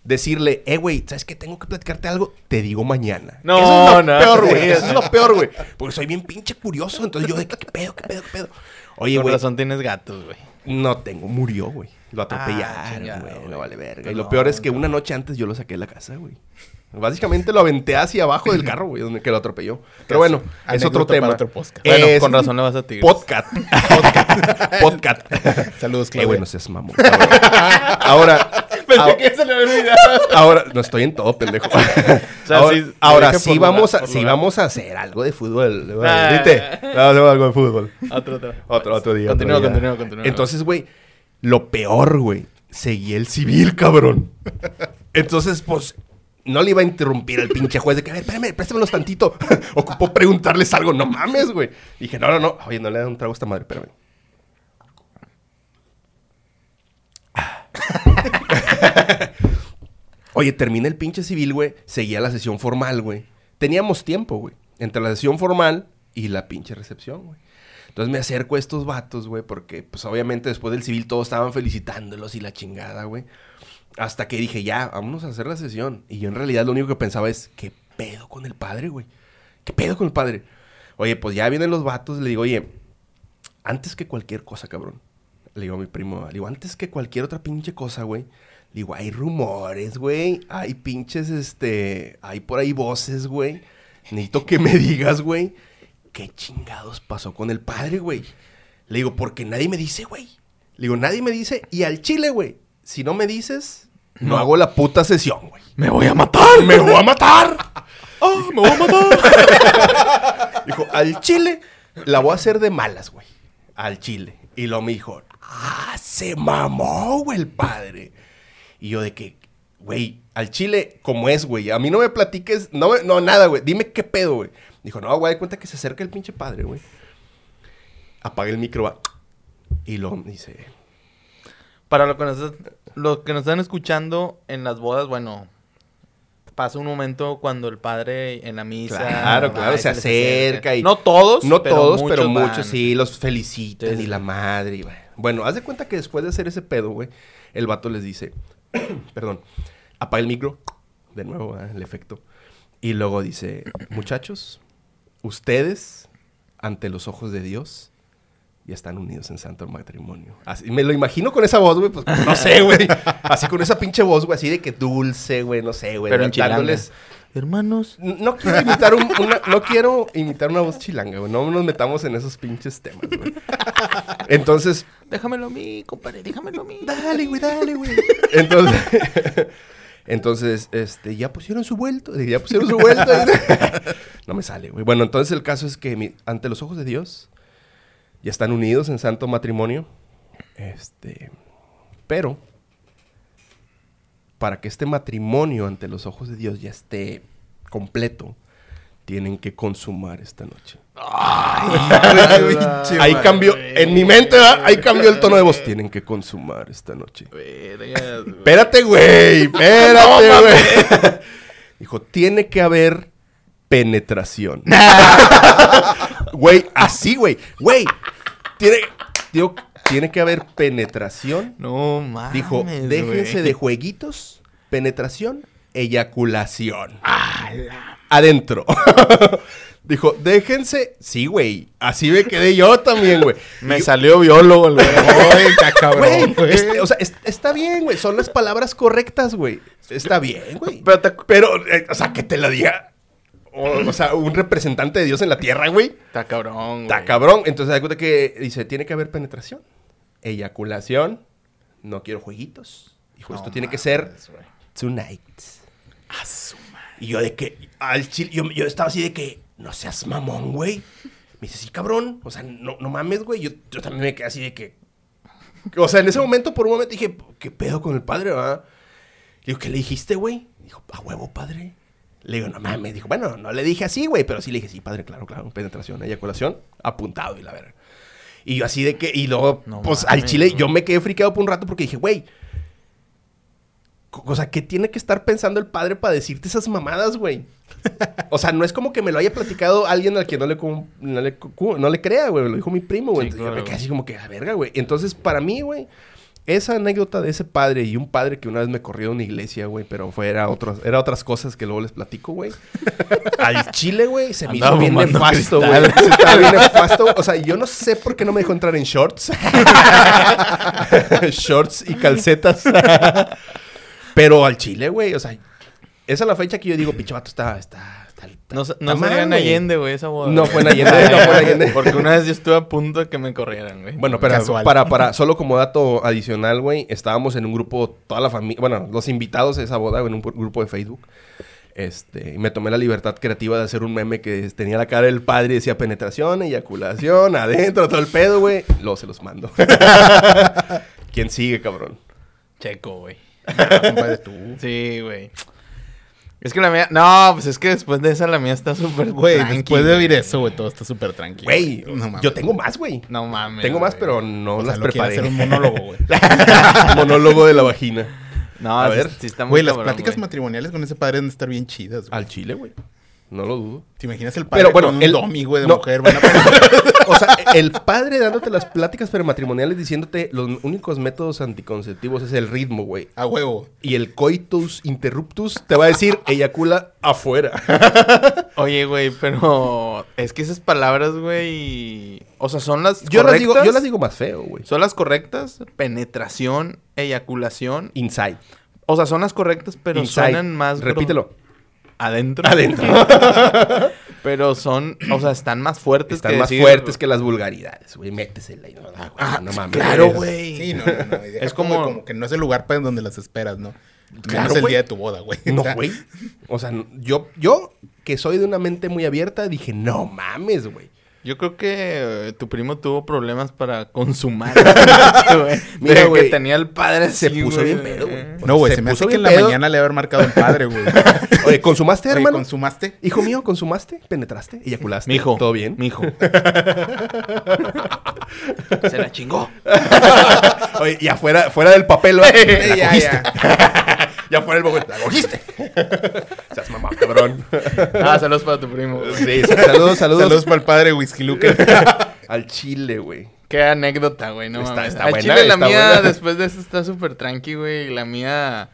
decirle, eh, güey, ¿sabes qué? Tengo que platicarte algo. Te digo mañana. No, Eso es lo no, peor, güey. Eso es lo peor, güey. Porque soy bien pinche curioso. Entonces yo de, ¿qué, qué pedo, qué pedo, qué pedo? Oye, güey, razón tienes gatos, güey. no tengo, murió, güey. Lo Ah, atropellaron, güey. No vale verga. Y lo peor es que una noche antes yo lo saqué de la casa, güey. Básicamente lo aventé hacia abajo del carro, güey, donde que lo atropelló. Pero bueno, es otro tema. otro podcast. Bueno, Es con razón le vas a Tigres. Podcast. Podcast. Podcast. Saludos, Qué Claudia. bueno seas mamón. Ahora. ahora- se le había olvidado. Ahora, no estoy en todo, pendejo. sea, ahora sí, ahora vamos, a, sí vamos a hacer algo de fútbol. Ah. ¿Viste? Vamos a hacer algo de fútbol. Otro, otro. Otro, otro día. Continúa, otro día. continúa, continúa. Entonces, güey, lo peor, güey, seguí el civil, cabrón. Entonces, pues, no le iba a interrumpir al pinche juez de que, a ver, espérame, préstamelos tantito. Ocupó preguntarles algo, no mames, güey. Dije, no, no, no. Oye, no le da un trago a esta madre, espérame. Oye, termina el pinche civil, güey. Seguía la sesión formal, güey. Teníamos tiempo, güey. Entre la sesión formal y la pinche recepción, güey. Entonces me acerco a estos vatos, güey, porque pues obviamente después del civil todos estaban felicitándolos y la chingada, güey. Hasta que dije, ya, vámonos a hacer la sesión. Y yo en realidad lo único que pensaba es, ¿qué pedo con el padre, güey? ¿Qué pedo con el padre? Oye, pues ya vienen los vatos, le digo, oye, antes que cualquier cosa, cabrón. Le digo a mi primo, le digo, antes que cualquier otra pinche cosa, güey. Le digo, hay rumores, güey. Hay pinches, este, hay por ahí voces, güey. Necesito que me digas, güey, ¿qué chingados pasó con el padre, güey? Le digo, porque nadie me dice, güey. Le digo, nadie me dice. Y al chile, güey, si no me dices, no, hago la puta sesión, güey. ¡Me voy a matar! ¡Me voy a matar! ¡Ah, me voy a matar! dijo, al chile la voy a hacer de malas, güey. Al chile. Y luego me dijo, ah, se mamó, güey, el padre. Y yo de que, güey, al chile, como es, güey. A mí no me platiques, no, me- no nada, güey. Dime qué pedo, güey. Dijo, no, güey, de cuenta que se acerca el pinche padre, güey. Apaga el micro, va. Y luego dice, Para lo que, nos, que nos están escuchando en las bodas, bueno, pasa un momento cuando el padre en la misa. Claro, va claro, se acerca y- No todos, no todos, pero van. muchos sí, los felicitan y la madre. y. Bueno, haz de cuenta que después de hacer ese pedo, güey, el vato les dice, perdón, apaga el micro, de nuevo, ¿verdad? el efecto. Y luego dice, muchachos, ustedes, ante los ojos de Dios, ya están unidos en santo matrimonio. Así, me lo imagino con esa voz, güey, pues no sé, güey. Así con esa pinche voz, güey, así de que dulce, güey, no sé, güey. Pero en Hermanos, no quiero imitar un- una, no quiero imitar una voz chilanga, güey. No nos metamos en esos pinches temas, güey. Entonces, déjamelo a mí, compadre, déjamelo a mí. dale, güey, dale, güey. Entonces, entonces, este, ya pusieron su vuelto, ya pusieron su vuelto. no me sale, güey. Bueno, entonces el caso es que mi- ante los ojos de Dios ya están unidos en santo matrimonio. Este, pero para que este matrimonio ante los ojos de Dios ya esté completo, tienen que consumar esta noche. Ahí cambió, en mi mente, ¿verdad? ahí cambió el tono de voz. Tienen que consumar esta noche. Vergas, güey. Espérate, güey, espérate, güey. Dijo, tiene que haber penetración. Güey, así, güey. Güey, tiene, digo, tiene que haber penetración. No mames. Dijo, déjense de jueguitos, penetración, eyaculación. Adentro. Dijo, déjense. Sí, güey. Así me quedé yo también, güey. Me Y- salió biólogo, güey. Cabrón, Güey, este, o sea, es- está bien, güey. Son las palabras correctas, güey. Está bien, güey. Pero te- Pero, eh, o sea, que te lo diga. O, o sea, un representante de Dios en la tierra, güey. Está cabrón, Está cabrón. Entonces, da cuenta que dice: tiene que haber penetración, eyaculación. No quiero jueguitos. Dijo: esto tiene que ser tonight. Y yo de que, al chile, yo, yo estaba así de que, no seas mamón, güey. Me dice, sí, cabrón. O sea, no, no mames, güey. Yo, yo también me quedé así de que... O sea, en ese momento, por un momento dije, ¿qué pedo con el padre, va? Le digo, ¿qué le dijiste, güey? Dijo, a huevo, padre. Le digo, no mames. Dijo, bueno, no le dije así, güey, pero sí le dije, sí, padre, claro, claro. Penetración, eyaculación, apuntado y la verga. Y yo así de que, y luego, No pues al chile, yo me quedé friqueado por un rato porque dije, güey, o sea, ¿qué tiene que estar pensando el padre para decirte esas mamadas, güey? O sea, no es como que me lo haya platicado alguien al que no le, no le, no le crea, güey. Lo dijo mi primo, güey. Sí, Entonces yo me quedé así como que, a verga, güey. Entonces, para mí, güey, esa anécdota de ese padre y un padre que una vez me corrió de una iglesia, güey, pero fue, era, otros, era otras cosas que luego les platico, güey. Al chile, güey, se me hizo Andaba bien fumando nefasto, güey. estaba bien nefasto. O sea, yo no sé por qué no me dejó entrar en shorts. shorts y calcetas. Pero al chile, güey, o sea, esa es la fecha que yo digo, pinche vato está, está- No, se- no sería en. Allende, güey, esa boda. No fue en Allende, no fue en Allende. Porque una vez yo estuve a punto de que me corrieran, güey. Bueno, pero Casual. para, para, solo como dato adicional, güey, estábamos en un grupo, toda la familia, bueno, los invitados de esa boda, en un grupo de Facebook. Este, y me tomé la libertad creativa de hacer un meme que tenía la cara del padre y decía penetración, eyaculación, adentro, todo el pedo, güey. Luego se los mando. ¿Quién sigue, cabrón? Checo, güey. Tú. Sí, güey. Es que la mía... No, pues es que después de esa la mía está súper Güey, tranqui, después de oír eso, güey, todo está súper tranquilo. Güey, No mames. yo tengo más, güey. No mames. Tengo más, güey. pero no O sea, las lo preparé. hacer un monólogo, güey. Monólogo de la vagina. No, A sí- ver. sí está muy Güey, las cabrón, pláticas güey. matrimoniales con ese padre deben estar bien chidas, güey. Al chile, güey. No lo dudo. ¿Te imaginas el padre Pero bueno, con un el- domi, güey, de no. mujer? Van a O sea, el padre dándote las pláticas prematrimoniales diciéndote los únicos métodos anticonceptivos es el ritmo, güey. A huevo. Y el coitus interruptus te va a decir eyacula afuera. Oye, güey, pero... Es que esas palabras, güey... O sea, son las Yo las, digo, yo las digo más feo, güey. ¿Son las correctas? Penetración, eyaculación. Inside. O sea, son las correctas, pero Inside. suenan más... Repítelo. Adentro. Adentro. Pero son... O sea, están más fuertes Están que más decir- fuertes que las vulgaridades, güey. Métesela y no, güey, Ah, no mames. claro, güey. Sí, no, no, no. Es como... como- como que no es el lugar para donde las esperas, ¿no? Claro, Menos el día de tu boda, güey. No, güey. O sea, yo, yo, que soy de una mente muy abierta, dije, no mames, güey. Yo creo que eh, tu primo tuvo problemas para consumar. güey. Mira, De güey, que tenía el padre se así, puso bien pedo, güey. No, güey, Se se, me hace puso que en bien la pedo. mañana le haber marcado el padre, güey. Oye, ¿consumaste, Oye, hermano? ¿consumaste? Hijo mío, ¿consumaste? ¿Penetraste? ¿Eyaculaste? Mijo. ¿Todo bien? Mijo. Se la chingó. Oye, y afuera, fuera del papel, ¿va? La ya, cogiste. Ya. Fuera papel, la cogiste. Seas mamá, cabrón. Ah, saludos para tu primo. Sí, saludos, saludos. Saludos para el padre Whisky Luke. Al chile, güey. Qué anécdota, güey, no Está- mames. está Al buena, chile la está mía, buena. después de eso, está súper tranqui, güey. La mía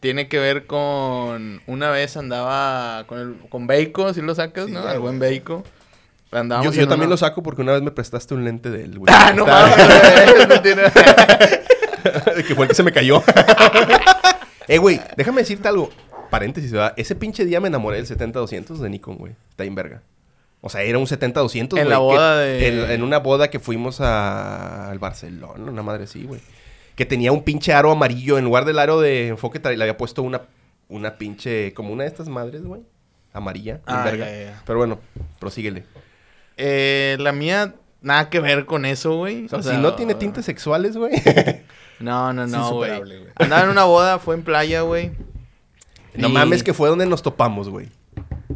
tiene que ver con... Una vez andaba con, el, con Bacon, si lo sacas, ¿no? Al buen. Yo, Andábamos yo en también una- lo saco porque una vez me prestaste un lente de él, güey. Ah, no mames, tiene- que fue el que se me cayó. Eh, güey, déjame decirte algo. Paréntesis, ¿verdad? Ese pinche día me enamoré del 70-200 de Nikon, güey. Está en verga. O sea, era un 70-200, güey. En la que- boda de- En, en una boda que fuimos a- al Barcelona, una madre así, güey. Que tenía un pinche aro amarillo. En lugar del aro de enfoque, le había puesto una, una pinche... Como una de estas madres, güey. Amarilla. Ah, verga. ya, ya, ya. Pero bueno, prosíguele. Eh, la mía, nada que ver con eso, güey. O sea, O sea, si no tiene tintes sexuales, güey. No, no, no, güey. Andaba en una boda, fue en playa, güey. no Y- mames, que fue donde nos topamos, güey.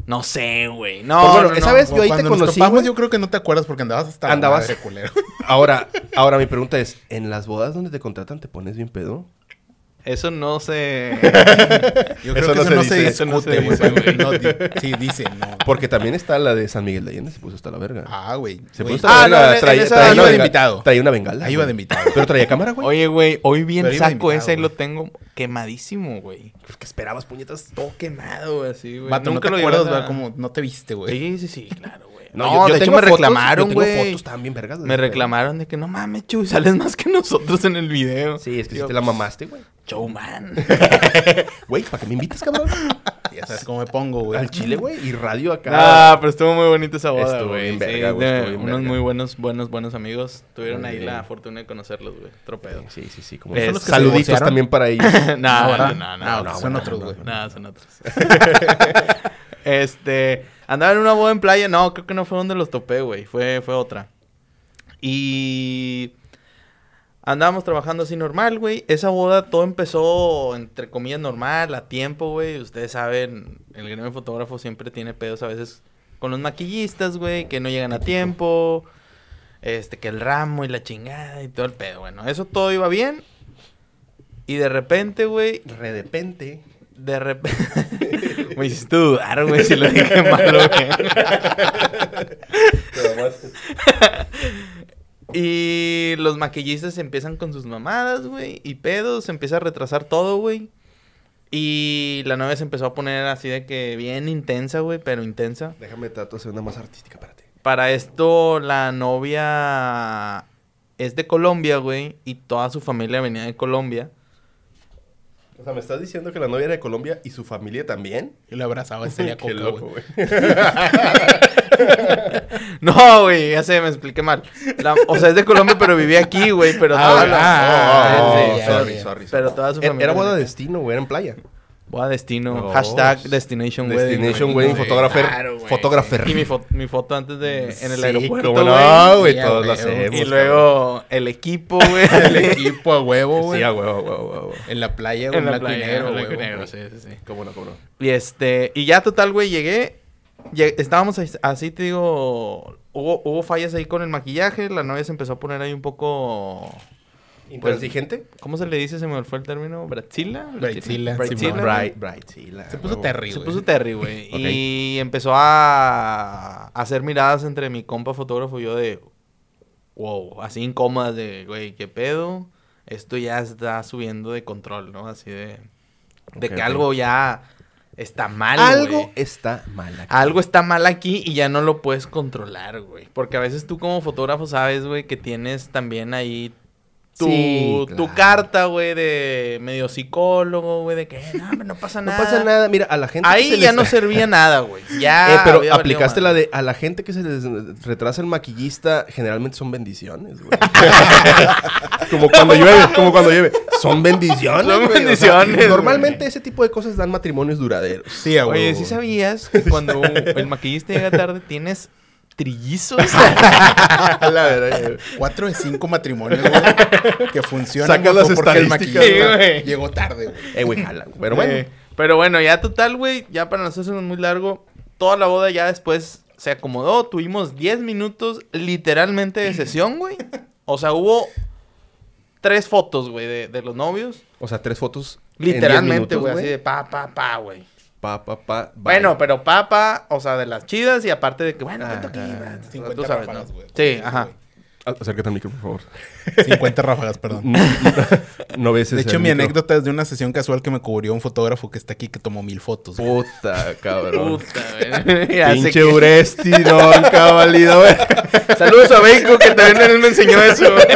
No sé, güey. No, Pues bueno, no, esa no. vez- Yo ahí te Cuando nos conocí, topamos, güey. yo creo que no te acuerdas porque andabas hasta la Andabas- madre, culero. Ahora, ahora mi pregunta es, ¿en las bodas donde te contratan te pones bien pedo? Eso no se... Yo Eso creo que no eso se no dice, se eso no se discute, dice, güey. güey. No, di- sí, dice, no. Porque también está la de San Miguel de Allende, se puso hasta la verga. Ah, güey. se puso hasta Ah, la verga. traía, traía iba de invitado. Traía una bengala. Ahí iba de invitado. Pero traía cámara, güey. Oye, güey, hoy bien Pero saco invitado, ese y lo tengo quemadísimo, güey. Pues, ¿Qué esperabas, puñetas? Todo quemado, güey, así, güey. Vato, no te lo acuerdas, a-. Como no te viste, güey. Sí, sí, sí, claro, güey. No, No, yo- yo de hecho tengo me fotos, reclamaron, yo tengo güey. fotos también, vergas. Me reclamaron de que no mames, Chuy, sales más que nosotros en el video. Sí, es que si te la mamaste, güey. Showman. Güey, ¿para qué me invitas, cabrón? Ya sabes cómo me pongo, güey. Al chile, güey. Y radio acá. Ah, pero estuvo muy bonita esa boda, güey. bien Sí, verga, güey, de estuvo bien unos verga. muy buenos, buenos, buenos amigos. Tuvieron ahí la fortuna de conocerlos, güey. Tropedo. Sí, sí, sí. Como son los que se saluditos también para ellos. no, no, no, no, no, son otros, güey. No, son otros. este, andaba en una boda en playa. No, creo que no fue donde los topé, güey. Fue, fue otra. Y andábamos trabajando así normal, güey. Esa boda todo empezó, entre comillas, normal, a tiempo, güey. Ustedes saben, el gremio de fotógrafo siempre tiene pedos a veces con los maquillistas, güey, que no llegan a tiempo. Este, que el ramo y la chingada y todo el pedo. Bueno, eso todo iba bien. Y de repente, güey, de repente. de repente... Me hiciste dudar, güey, si lo dije mal, güey. Y los maquillistas empiezan con sus mamadas, güey. Y pedos, se empieza a retrasar todo, güey. Y la novia se empezó a poner así de que bien intensa, güey, pero intensa. Déjame trato de hacer una más artística para ti. Para esto, la novia es de Colombia, güey. Y toda su familia venía de Colombia. O sea, ¿me estás diciendo que la novia era de Colombia y su familia también? Yo lo abrazaba, sería Qué coca, loco, güey. No, güey, ya sé, me expliqué mal. La- o sea, es de Colombia, pero vivía aquí, güey. Pero toda la- sorry, Pero toda su Era- familia. Era boda de destino, güey. Era en playa. Boda destino. Oh, hashtag. Destination Wedding. Destination. Wedding. Claro, fotógrafer. Y mi, fo- mi foto antes de... En el Sí, aeropuerto, no, güey. A Todos lo hacemos. Y luego el equipo, güey. El equipo a huevo, güey. Sí, a huevo, a huevo, a huevo. En la playa, güey. en la playa. negro, blanco y negro, sí, sí, sí. Cómo no, cómo no. Y este... Y ya total, güey, llegué. Lle- Estábamos as- así, te digo... Hubo, hubo fallas ahí con el maquillaje. La novia se empezó a poner ahí un poco... ¿Intransigente? ¿Cómo se le dice? Se me fue el término. ¿Bratzilla? Brightzilla, Brightzilla, Simón. güey. Bright, bright, sí. la- Se puso. Terry, Se güey. puso Terry, güey. Y empezó a hacer miradas entre mi compa fotógrafo y yo de... Wow, así incómodas de, güey, ¿qué pedo? Esto ya está subiendo de control, ¿no? Así de... De que algo ya está mal, Algo está mal aquí. Algo está mal aquí y ya no lo puedes controlar, güey. Porque a veces tú como fotógrafo sabes, güey, que tienes también ahí tu, Sí, tu carta, güey, de medio psicólogo, güey, de que no, no pasa No nada. pasa nada. Mira, a la gente que Ahí se ya les- no servía nada, güey. Ya. Eh, pero había valido aplicaste la de a la gente que se les retrasa el maquillista, generalmente son bendiciones, güey. como cuando llueve, como cuando llueve. Son bendiciones. Son güey, o sea, bendiciones, normalmente güey. ese tipo de cosas dan matrimonios duraderos. Sí, a huevo. Oye, ¿sí güey. sabías que cuando el maquillista llega tarde tienes trillizos? la verdad. güey. Cuatro de cinco matrimonios, güey, que funcionan. Saca las porque el maquillista Sí, llegó tarde, güey. Eh, güey, jala. Pero bueno. Eh, pero bueno, ya total, güey, ya para nosotros es muy largo. Toda la boda ya después se acomodó, tuvimos 10 minutos literalmente de sesión, güey. O sea, hubo tres fotos, güey, de, de los novios. O sea, tres fotos. en 10 Literalmente, güey, así de pa, pa, pa, güey. Pa, pa, pa. bye. Bueno, pero papa, o sea, de las chidas y aparte de que, bueno, Ah, aquí, ah, va, 50 tú sabes, ráfagas, ¿no? güey. Sí, ajá. Ah, Acércate al micro, por favor. 50 ráfagas, perdón. No, no ves De hecho, mi micro. anécdota es de una sesión casual que me cubrió un fotógrafo que está aquí que tomó mil fotos. güey. Puta, cabrón. Puta, Pinche que- Uresti, nunca ha valido, güey. Saludos a Beico que también él me enseñó eso, güey.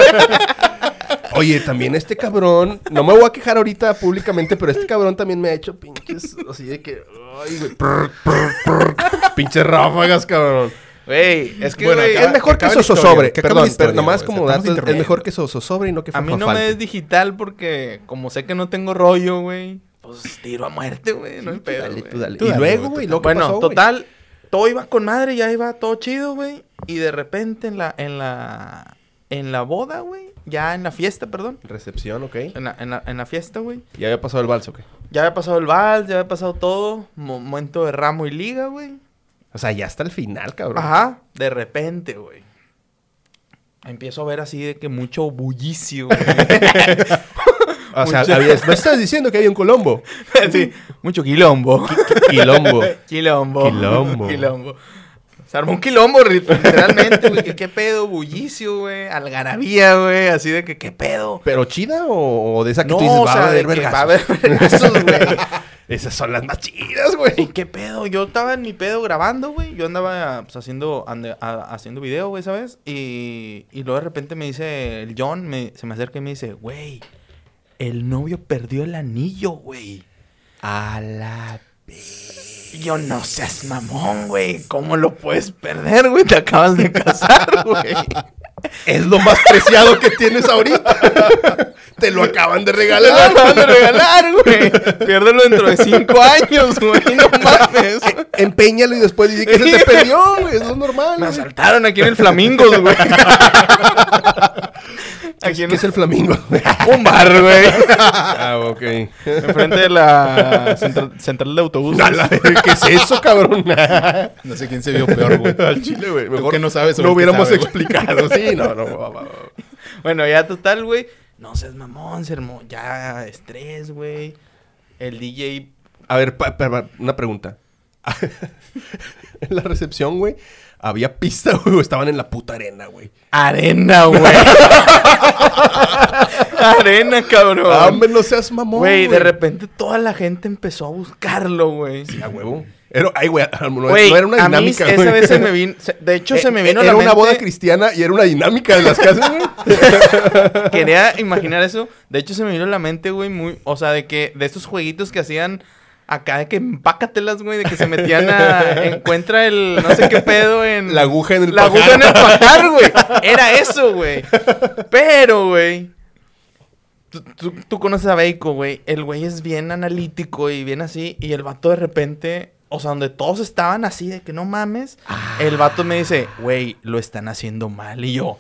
Oye, también este cabrón, no me voy a quejar ahorita públicamente, pero este cabrón también me ha hecho pinches, así de que, ay, güey, prr, prr, prr, pinches ráfagas, cabrón. Güey, es que, Bueno, acaba- es mejor que que acabe perdón, historia, pero nomás güey, como dato, es- mejor que soso sobre y no que a mí no me es digital porque como sé que no tengo rollo, güey, pues tiro a muerte, güey, no hay pedo, Dale, tú dale. Tú Y dale, luego, güey, lo que Bueno, pasó, total, todo iba con madre, ya iba todo chido, güey, y de repente en la en la en la boda, güey, ya en la fiesta, perdón, Recepción, ok. en la, en la, en la fiesta, güey, Ya había pasado el balso, ok. ya había pasado el vals, ya había pasado todo, mo- momento de ramo y liga, güey. O sea, ya hasta el final, cabrón. Ajá, de repente, güey. Empiezo a ver así de que mucho bullicio, güey. O sea, había- me estás diciendo que hay un Colombo. Sí, mucho quilombo. Quilombo. quilombo. Quilombo. Quilombo. Se armó un quilombo, literalmente, güey. que ¿Qué pedo? Bullicio, güey. Algarabía, güey. Así de que, ¿qué pedo? ¿Pero chida o, o de esa que No, tú dices, o va sea, a haber que vergazos"? va a haber vergazos, güey. Esas son las más chidas, ¿Y güey. qué pedo? Yo estaba en mi pedo grabando, güey. Yo andaba pues, haciendo, ande- a- haciendo video, güey, ¿sabes? Y, y luego de repente me dice el John, me- se me acerca y me dice, güey, el novio perdió el anillo, güey. A la... Y yo, no seas mamón, güey. ¿Cómo lo puedes perder, güey? Te acabas de casar, güey. Es lo más preciado que tienes ahorita. Te lo acaban de Te lo regalar. acaban de regalar, güey. Piérdelo dentro de cinco años, güey. No mames. Empeñalo y después dice que se te perdió, güey. Es lo normal. Me asaltaron aquí en el Flamingos, güey. Aquí en ¿Qué es el flamingo? un bar, güey. ah, ok. Enfrente de la central, central de autobuses. A la verga, ¿Qué es eso, cabrón? No sé quién se vio peor, güey. Al chile, güey. Mejor que no sabes qué hubiéramos sabe, explicado. Sí, no, no. va, va, va. Bueno, ya total, güey. No seas mamón, se armó ya estrés, güey. El DJ. A ver, pa- pa- pa- una pregunta. en la recepción, güey, había pista, güey, o estaban en la puta arena, güey. Arena, güey. Arena, cabrón. Ah, hombre, no seas mamón, Güey, de repente toda la gente empezó a buscarlo, güey. A huevo. Era, ay, güey, no, Güey, no era una a mí dinámica, esa vez se me vino... de hecho, se me vino a Era la una boda cristiana y era una dinámica de las casas, güey. Quería imaginar eso. De hecho, se me vino a la mente, güey, muy... O sea, de que... De estos jueguitos que hacían... Acá de que empácatelas, güey, de que se metían a... Encuentra el... No sé qué pedo en... La aguja en el La pajar. aguja en el pajar, güey. Era eso, güey. Pero, güey. Tú, tú- tú conoces a Beiko, güey. El güey es bien analítico y bien así. Y el vato de repente, o sea, donde todos estaban así de que no mames, el vato me dice, güey, lo están haciendo mal. Y yo,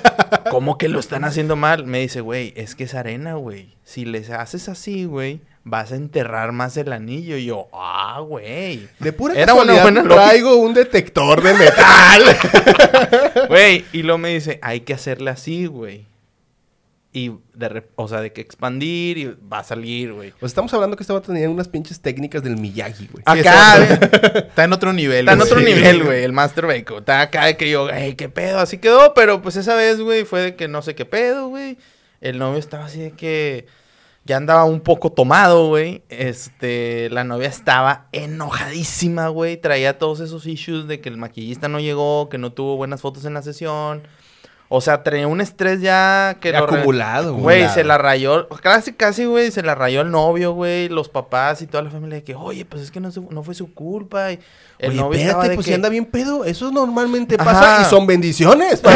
¿cómo que lo están haciendo mal? Me dice, güey, es que es arena, güey. Si les haces así, güey, vas a enterrar más el anillo. Y yo, ah, güey. De pura Era una casualidad, buena lógica. traigo un detector de metal. Güey, y luego me dice, hay que hacerle así, güey. Y de rep- o sea, de que expandir y va a salir, güey. Pues estamos hablando que este vato tenía unas pinches técnicas del Miyagi, güey. Acá, Está en otro nivel. está en otro Sí. nivel, güey, el Master Bacon. Está acá de que yo, hey, qué pedo, así quedó, pero pues esa vez, güey, fue de que no sé qué pedo, güey. El novio estaba así de que ya andaba un poco tomado, güey. Este, la novia estaba enojadísima, güey. Traía todos esos issues de que el maquillista no llegó, que no tuvo buenas fotos en la sesión. O sea, traía un estrés ya que lo Acumulado, güey. Güey, se la rayó, casi, casi, güey, se la rayó el novio, güey, los papás y toda la familia de que, oye, pues es que no, se- no fue su culpa. Y el Oye, novio espérate, de pues que, si anda bien pedo, eso normalmente Ajá. pasa y son bendiciones.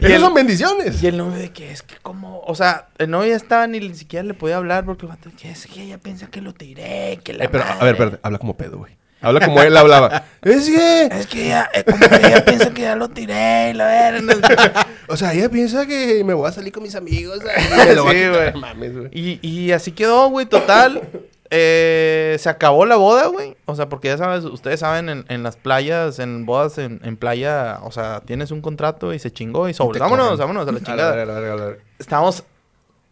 Y el- son bendiciones. Y el novio de que es que como, o sea, el novio ya estaba ni siquiera le podía hablar porque el vato, que es que ella piensa que lo tiré, que la Eh, pero, a madre". ver, espérate, habla como pedo, güey. Habla como él hablaba. es que, Es que ella, es como que ella piensa que ya lo tiré, y la verga. o sea, ella piensa que me voy a salir con mis amigos. y me lo va a Sí, quitar. güey. No mames, güey. Y, y así quedó, güey, total. eh, se acabó la boda, güey. O sea, porque ya sabes, ustedes saben, en, en las playas, en bodas en, en playa, o sea, tienes un contrato y se chingó y sobre. Vámonos, vámonos a la A chingada. a verga, a la verga. Estamos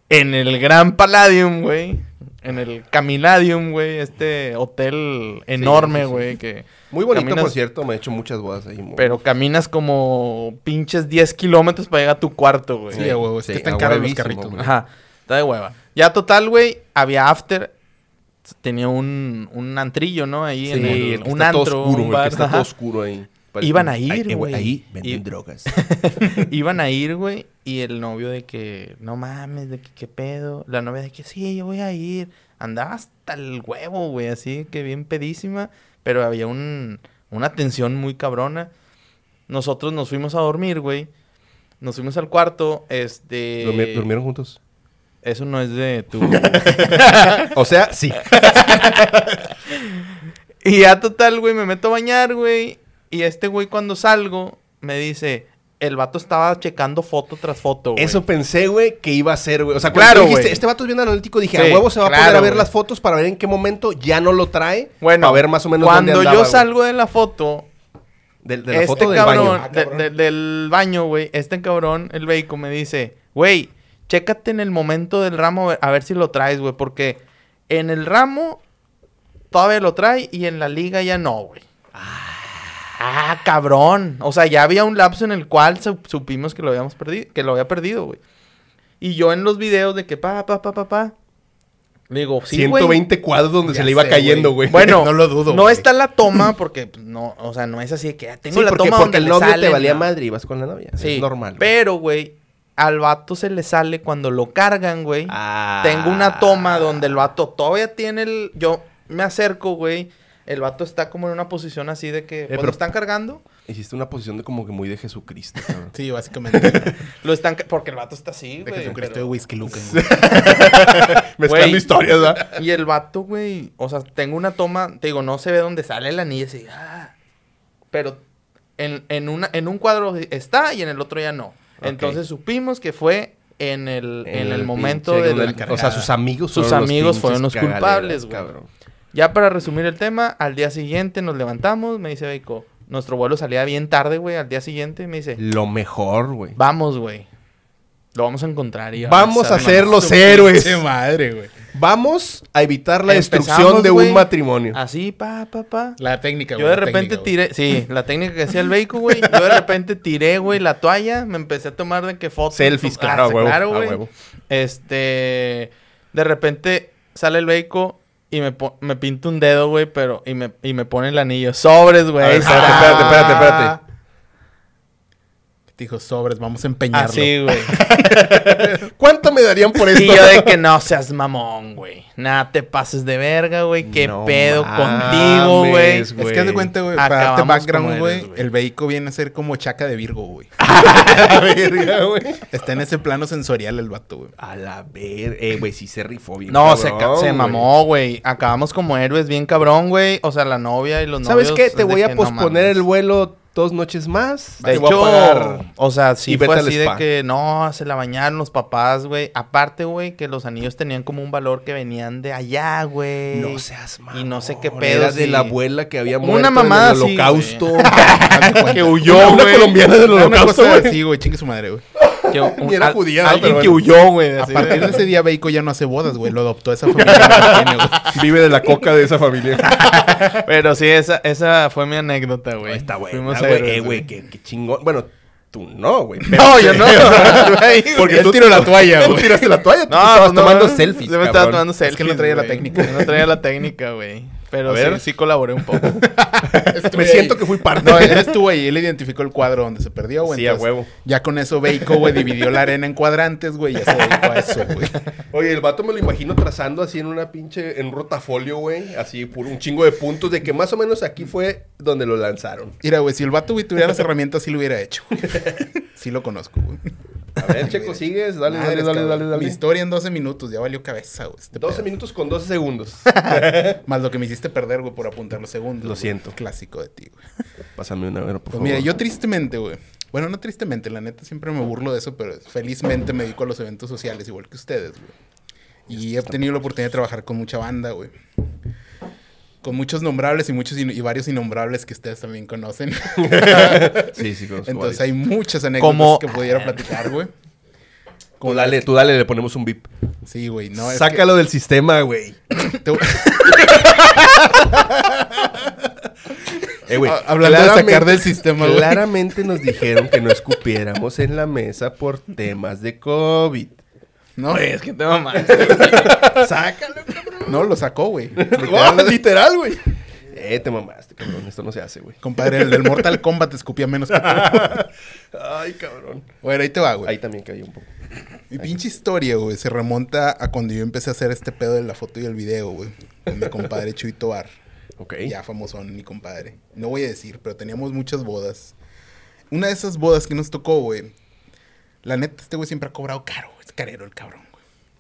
en el Gran Palladium, güey. En el Caminadium, güey. Este hotel enorme, sí, sí. güey. Que Muy bonito, caminas- por cierto. Me he hecho muchas bodas ahí. muy- Pero caminas como pinches 10 kilómetros para llegar a tu cuarto, güey. Sí, huevo. Es Sí, que están a caros los carritos, güey. güey. Ajá, está de hueva. Ya total, güey, había after. Tenía un, un antrillo, ¿no? Ahí Sí, en el, el que un está todo antro, oscuro, un el bar, que está todo oscuro ahí. Parece- Iban a ir, güey. Ahí venden Y- drogas. Iban a ir, güey, y el novio de que, no mames, de que qué pedo. La novia de que sí, yo voy a ir. Andaba hasta el huevo, güey, así que bien pedísima. Pero había un, una tensión muy cabrona. Nosotros nos fuimos a dormir, güey. Nos fuimos al cuarto, este... Durmi- ¿Durmieron juntos? Eso no es de tu... O sea, sí. Y ya total, güey, me meto a bañar, güey. Y este güey cuando salgo me dice, el vato estaba checando foto tras foto, güey. Eso pensé, güey, que iba a ser, güey. O sea, Claro, dijiste, güey. este vato es bien analítico, dije, Sí, a huevo se va a poner a ver güey. las fotos para ver en qué momento ya no lo trae. Bueno, para ver más o menos cuando dónde yo andaba, güey. salgo de la foto, De, de la este foto del cabrón, baño. Ah, de- cabrón. de- del baño, güey, este cabrón, el bacon, me dice, güey, chécate en el momento del ramo a ver, a ver si lo traes, güey, porque en el ramo todavía lo trae y en la liga ya no, güey. Ah, cabrón. O sea, ya había un lapso en el cual su- supimos que lo habíamos perdido, que lo había perdido, güey. Y yo en los videos de que pa, pa, pa, pa, pa. Le digo, sí, güey. 120 cuadros donde Ya se le iba sé, cayendo, güey. Bueno, No lo dudo, No está la toma porque, pues, no, o sea, no es así de que ah, tengo Sí, la porque, toma porque donde el le novio sale, te valía ¿no? madre y vas con la novia. Sí, Es normal. Pero, güey, al vato se le sale cuando lo cargan, güey. Ah. Tengo una toma donde el vato todavía tiene el... Yo me acerco, güey. El vato está como en una posición así de que... cuando Eh, pero- están cargando, Hiciste una posición de como que muy de Jesucristo, cabrón. Sí, básicamente. lo están... Porque el vato está así, de güey. Jesucristo de Whisky güey. Mezclando historias, ¿verdad? Y el vato, güey, o sea, tengo una toma, te digo, no se ve dónde sale el anillo, así, ah, pero en, en, una, en un cuadro está y en el otro ya no. Entonces supimos que fue en el, en el, momento de la. O sea, sus amigos Sus fueron los amigos fueron los culpables, güey. Ya para resumir el tema, al día siguiente nos levantamos, me dice Beiko, nuestro vuelo salía bien tarde, güey, al día siguiente, me dice, Lo mejor, güey. vamos, güey, lo vamos a encontrar. y Vamos a ser los héroes. madre, güey. Vamos a evitar la Empezamos, destrucción de güey, un matrimonio. Así, pa, pa, pa. La técnica, Yo güey. de la repente técnica, güey. tiré, sí, la técnica que hacía el Bacon, güey. Yo de repente tiré, güey, la toalla, me empecé a tomar de que fotos. Selfies, Ah, claro, huevo, claro, güey. Este, de repente sale el Bacon y me, me pinta un dedo, güey, pero, y me, y me pone el anillo. Sobres, güey. Espérate, espérate, espérate, espérate. Dijo, sobres, vamos a empeñarlo. Así, güey. ¿Cuánto me darían por esto? Y yo de que no seas mamón, güey. Nada, te pases de verga, güey. ¿Qué No pedo mames, contigo, güey? Es que haz de cuenta, güey, para darte Acabamos background, güey, el vehículo viene a ser como chaca de Virgo, güey. A verga, güey. Está en ese plano sensorial el vato, güey. A la ver, eh, güey, sí se rifó bien. No, se, mamó, güey. Acabamos como héroes bien cabrón, güey. O sea, la novia y los ¿Sabes novios. qué? es Te voy a no posponer el vuelo dos noches más. De te voy a hecho, pagar. o sea, sí y fue así de que no, se la bañaron los papás, güey. Aparte, güey, que los anillos tenían como un valor que venían de allá, güey. No seas malo. Y no sé qué pedo. Era de la abuela que había Una muerto mamada en el holocausto. De cuenta. Que huyó, Una- una güey. colombiana del Una holocausto, cosa güey. así, güey, chingue su madre, güey. Que un- Ni era al- judía. Alguien Pero que bueno. huyó, güey. A partir de- ese día, Bacon ya no hace bodas, güey. Lo adoptó esa familia que tiene, güey. Vive de la coca de esa familia. Pero sí, esa, esa fue mi anécdota, güey. Está bueno. Fuimos güey, héroes, eh, güey, qué, qué chingón. Bueno, tú no, güey. No, yo no. Porque Él tú tiró la toalla, Tú güey. tiraste la toalla, tú No, te estabas pues no, tomando no, selfies. Yo me estaba tomando selfies. que no traía la técnica. No traía la técnica, güey. Pero A ver. sí, sí colaboré un poco. Me siento que fui parte. No, él estuvo ahí, él identificó el cuadro donde se perdió, güey. Sí, a huevo. Ya con eso Bacon, güey, dividió la arena en cuadrantes, güey, y ya se dedicó a eso, güey. Oye, el vato me lo imagino trazando así en una pinche, en un rotafolio, güey. Así, por un chingo de puntos de que más o menos aquí fue donde lo lanzaron. Mira, güey, si el vato, güey, tuviera las herramientas, sí lo hubiera hecho. Sí lo conozco, güey. A ver, Checo, sigues. Dale, dale, dale, dale, dale. Mi historia en 12 minutos, ya valió cabeza, güey. este 12 pedo. minutos con 12 segundos. Más lo que me hiciste perder, güey, por apuntar los segundos. Lo güey. siento. Clásico de ti, güey. Pásame una, por Pues favor. mira, yo tristemente, güey. Bueno, no tristemente, la neta siempre me burlo de eso, pero felizmente me dedico a los eventos sociales, igual que ustedes, güey. Y he tenido la oportunidad de trabajar con mucha banda, güey. Con muchos nombrables y muchos in- y varios innombrables que ustedes también conocen. Sí, sí, conozco Entonces varios. hay muchas anécdotas Como- que pudiera platicar, güey. Tú dale, tú dale, le ponemos un bip. Sí, güey. No, es Sácalo del sistema, güey. que- Eh, güey, Ah, hablando de sacar del sistema, güey. Claramente nos dijeron que no escupiéramos en la mesa por temas de COVID. no, Güey, es que te mamás. Sácalo, cabrón. No, lo sacó, güey. Literal, literal, güey. Eh, te mamaste, cabrón. Esto no se hace, güey. Compadre, el del Mortal Kombat escupía menos que tú. Ay, cabrón. Bueno, ahí te va, güey. Ahí también cayó un poco. Mi pinche historia, güey, se remonta a cuando yo empecé a hacer este pedo de la foto y el video, güey. Con mi compadre Chuy Tobar. Ok. Ya famosón, mi compadre. No voy a decir, pero teníamos muchas bodas. Una de esas bodas que nos tocó, güey. La neta, este güey siempre ha cobrado caro, güey. Es carero el cabrón.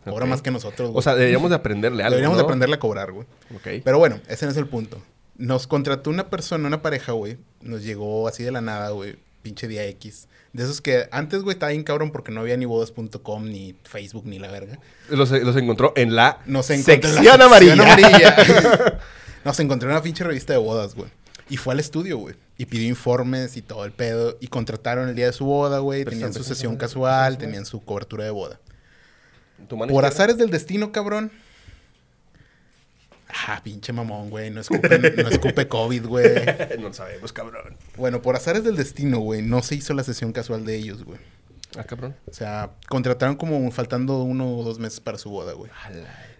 Cobra más que nosotros, güey. O sea, deberíamos de aprenderle algo, Deberíamos ¿no? aprenderle a cobrar, güey. Ok. Pero bueno, ese no es el punto. Nos contrató una persona, una pareja, güey. Nos llegó así de la nada, güey. Pinche día X. De esos que antes, güey, estaba bien cabrón porque no había ni bodas.com, ni Facebook, ni la verga. Los, los encontró en la Nos encontró en la sección amarilla. amarilla. Nos encontró en una pinche revista de bodas, güey. Y fue al estudio, güey. Y pidió informes y todo el pedo. Y contrataron el día de su boda, güey. Tenían su sesión casual, tenían su cobertura de boda. Tu mano Por izquierda. azares del destino, cabrón. Ah, pinche mamón, güey. No escupe, no escupe COVID, güey. no sabemos, cabrón. Bueno, por azares del destino, güey. No se hizo la sesión casual de ellos, güey. Ah, cabrón. O sea, contrataron como faltando uno o dos meses para su boda, güey.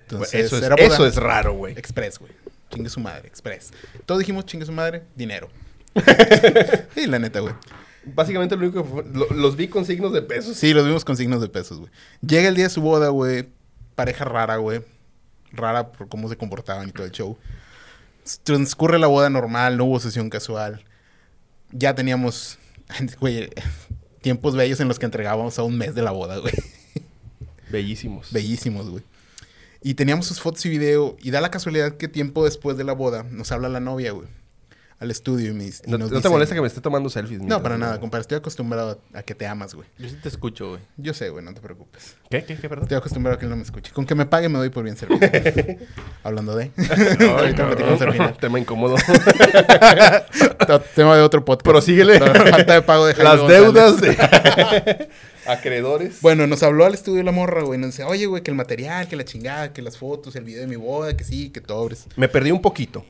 Entonces, eso, es, era boda- eso es raro, güey. Express, güey. Chingue su madre, Express. Todos dijimos chingue su madre, dinero. sí, la neta, güey. Básicamente lo único que fue- lo- los vi con signos de pesos. Sí, los vimos con signos de pesos, güey. Llega el día de su boda, güey. Pareja rara, güey. Rara por cómo se comportaban y todo el show. Transcurre la boda normal, no hubo sesión casual. Ya teníamos, güey, tiempos bellos en los que entregábamos a un mes de la boda, güey. Bellísimos. Bellísimos, güey. Y teníamos sus fotos y video. Y da la casualidad que tiempo después de la boda nos habla la novia, güey. Al estudio y, me, y ¿No, nos no te dice- molesta que me esté tomando selfies? No, para nada, compadre. Estoy acostumbrado a, a que te amas, güey. Yo sí te escucho, güey. Yo sé, güey, no te preocupes. ¿Qué? ¿Qué? ¿Qué? Perdón. Estoy acostumbrado a que él no me escuche. Con que me pague me doy por bien servido. Hablando de... Ay, Ahorita platicamos al final. Tema incómodo. Tema de otro podcast. Prosíguele. Falta de pago de Jaime Las González. deudas de acreedores. Bueno, nos habló al estudio la morra, güey. Nos decía, oye, güey, que el material, que la chingada, que las fotos, el video de mi boda, que sí, que sobres. Me perdí un poquito.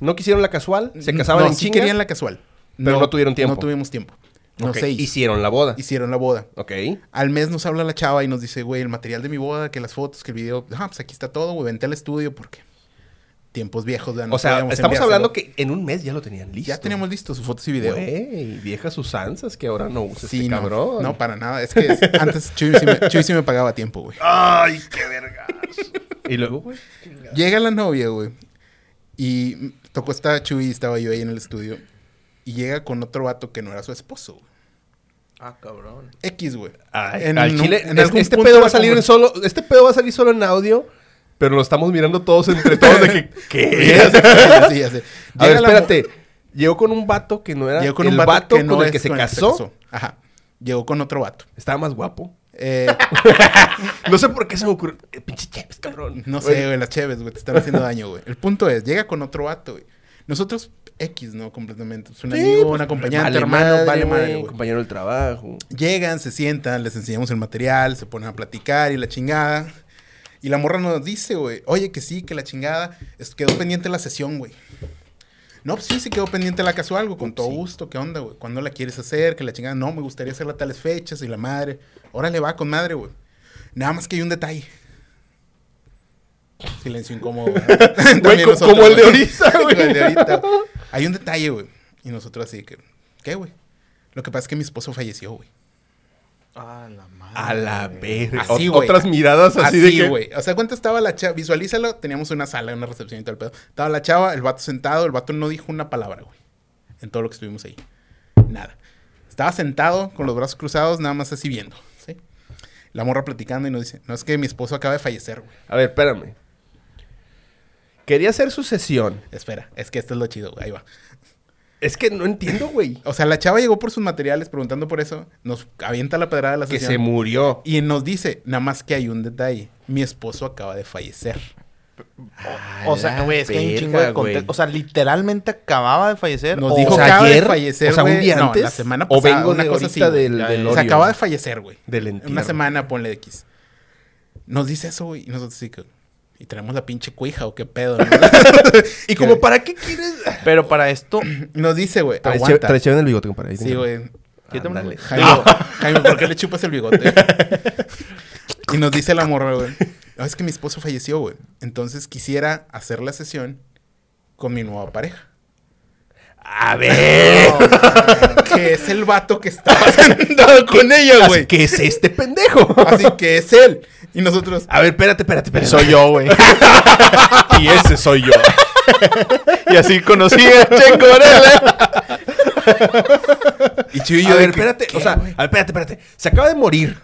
No quisieron la casual, se casaban no, en sí chinga. querían la casual. Pero no tuvieron tiempo. No tuvimos tiempo. No sé. Hicieron la boda. Hicieron la boda. Ok. Al mes nos habla la chava y nos dice, güey, el material de mi boda, que las fotos, que el video. Ah, pues aquí está todo, güey. Vente al estudio porque tiempos viejos, ya no o sea, estamos hablando que en un mes ya lo tenían listo. Ya teníamos listo sus fotos y video. Güey, viejas usanzas que ahora no usa Sí, este no, cabrón. no, para nada. Es que es- antes Chuy sí, me, Chuy sí me pagaba tiempo, güey. Ay, qué vergas. y luego, güey. Llega la novia, güey. Y tocó esta Chuy, estaba yo ahí en el estudio. Y llega con otro vato que no era su esposo, güey. Ah, cabrón. X, güey. Ay, En al chile, en es- algún este punto pedo va a salir en solo, este pedo va a salir solo en audio, pero lo estamos mirando todos entre todos de que, ¿qué? Sí, ya sé. A ver, espérate. Llegó con un vato que no era Llegó con el un vato, vato, que no con el que se con casó. Ajá. Llegó con otro vato. Estaba más guapo. Eh, No sé por qué se me ocurrió. Eh, pinche Cheves, cabrón. no sé, güey, las cheves, güey, te están haciendo daño, güey. El punto es, llega con otro vato, güey. Nosotros, X, ¿no? Completamente. Es un Sí, amigo, pues, un acompañante, vale hermano, madre, vale güey, madre, güey. Compañero del trabajo. Llegan, se sientan, les enseñamos el material, se ponen a platicar y la chingada. Y la morra nos dice, güey, oye, que sí, que la chingada, es- quedó pendiente la sesión, güey. No, pues sí, sí quedó pendiente la casual, güey, con todo gusto, ¿qué onda, güey? ¿Cuándo la quieres hacer? Que la chingada, no, me gustaría hacerla a tales fechas y la madre. Órale, va con madre, güey. Nada más que hay un detalle. Silencio incómodo. como el de ahorita, güey. el de ahorita. Hay un detalle, güey. Y nosotros así que, ¿qué, güey? Lo que pasa es que mi esposo falleció, güey. Ah, la madre. A la verga. Así, Ot- güey. Otras miradas así, Así, de que. güey. O sea, ¿cuánto estaba la chava? Visualízalo. Teníamos una sala, una recepción y todo el pedo. Estaba la chava, el vato sentado. El vato no dijo una palabra, güey. En todo lo que estuvimos ahí. Nada. Estaba sentado con los brazos cruzados, nada más así viendo. ¿sí? La morra platicando y nos dice, no, es que mi esposo acaba de fallecer, güey. A ver, espérame. Quería hacer su sesión. Espera, es que esto es lo chido, güey. Ahí va. Es que no entiendo, güey. O sea, la chava llegó por sus materiales preguntando por eso. Nos avienta la pedrada de la Que sesión. se murió. Y nos dice, nada más que hay un detalle. Mi esposo acaba de fallecer. O sea, güey, es que hay un chingo de contexto. O sea, literalmente acaba de fallecer. Nos o- dijo o sea, acaba ayer, de fallecer, o sea, un güey. día No, antes, la semana o pasada, vengo una de cosa así, del, del ya. Se Oreo. acaba de fallecer, güey. Del Una entierro. semana, ponle X. Nos dice eso, güey. Y nosotros sí que... Y tenemos la pinche cuija o qué pedo, ¿no? ¿Y como para qué quieres? Pero para esto. Nos dice, güey, aguanta. chévere en el bigote, compadre. Ahí Sí, güey. Jaime, Jaime, ¿por qué le chupas el bigote? y nos dice la morra, güey. No, es que mi esposo falleció, güey. Entonces quisiera hacer la sesión con mi nueva pareja. A ver. Que es el vato que estaba sentado con ella, güey. ¿Qué es este pendejo? Así que es él. Y nosotros... A ver, espérate, espérate, espérate. Soy yo, güey. Y ese soy yo. y así conocí a Checo Varela. Y Chuy y a yo de ver, espérate. ¿qué, O sea, a ver, espérate, espérate. Se acaba de morir.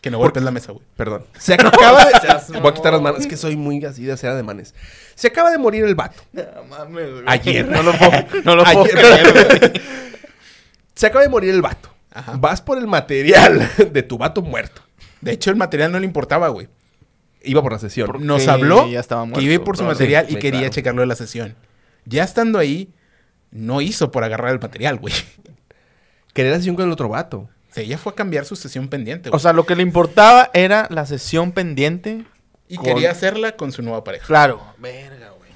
Que no golpes la mesa, güey. Perdón. Se acaba de. Voy a quitar las manos. Es que soy muy así de hacer ademanes. Se acaba de morir el vato. No mames, güey. Ayer. No lo puedo, no lo puedo Ayer. creer. Se acaba de morir el vato. Ajá. Vas por el material de tu vato muerto. De hecho, el material no le importaba, güey. Iba por la sesión. Nos habló ya estaba que iba a ir por su material sí, y quería claro. checarlo de la sesión. Ya estando ahí, no hizo por agarrar el material, güey. Quería la sesión con el otro vato. Sea, ella fue a cambiar su sesión pendiente, güey. O sea, lo que le importaba era la sesión pendiente. y con- quería hacerla con su nueva pareja. Claro. Verga, güey.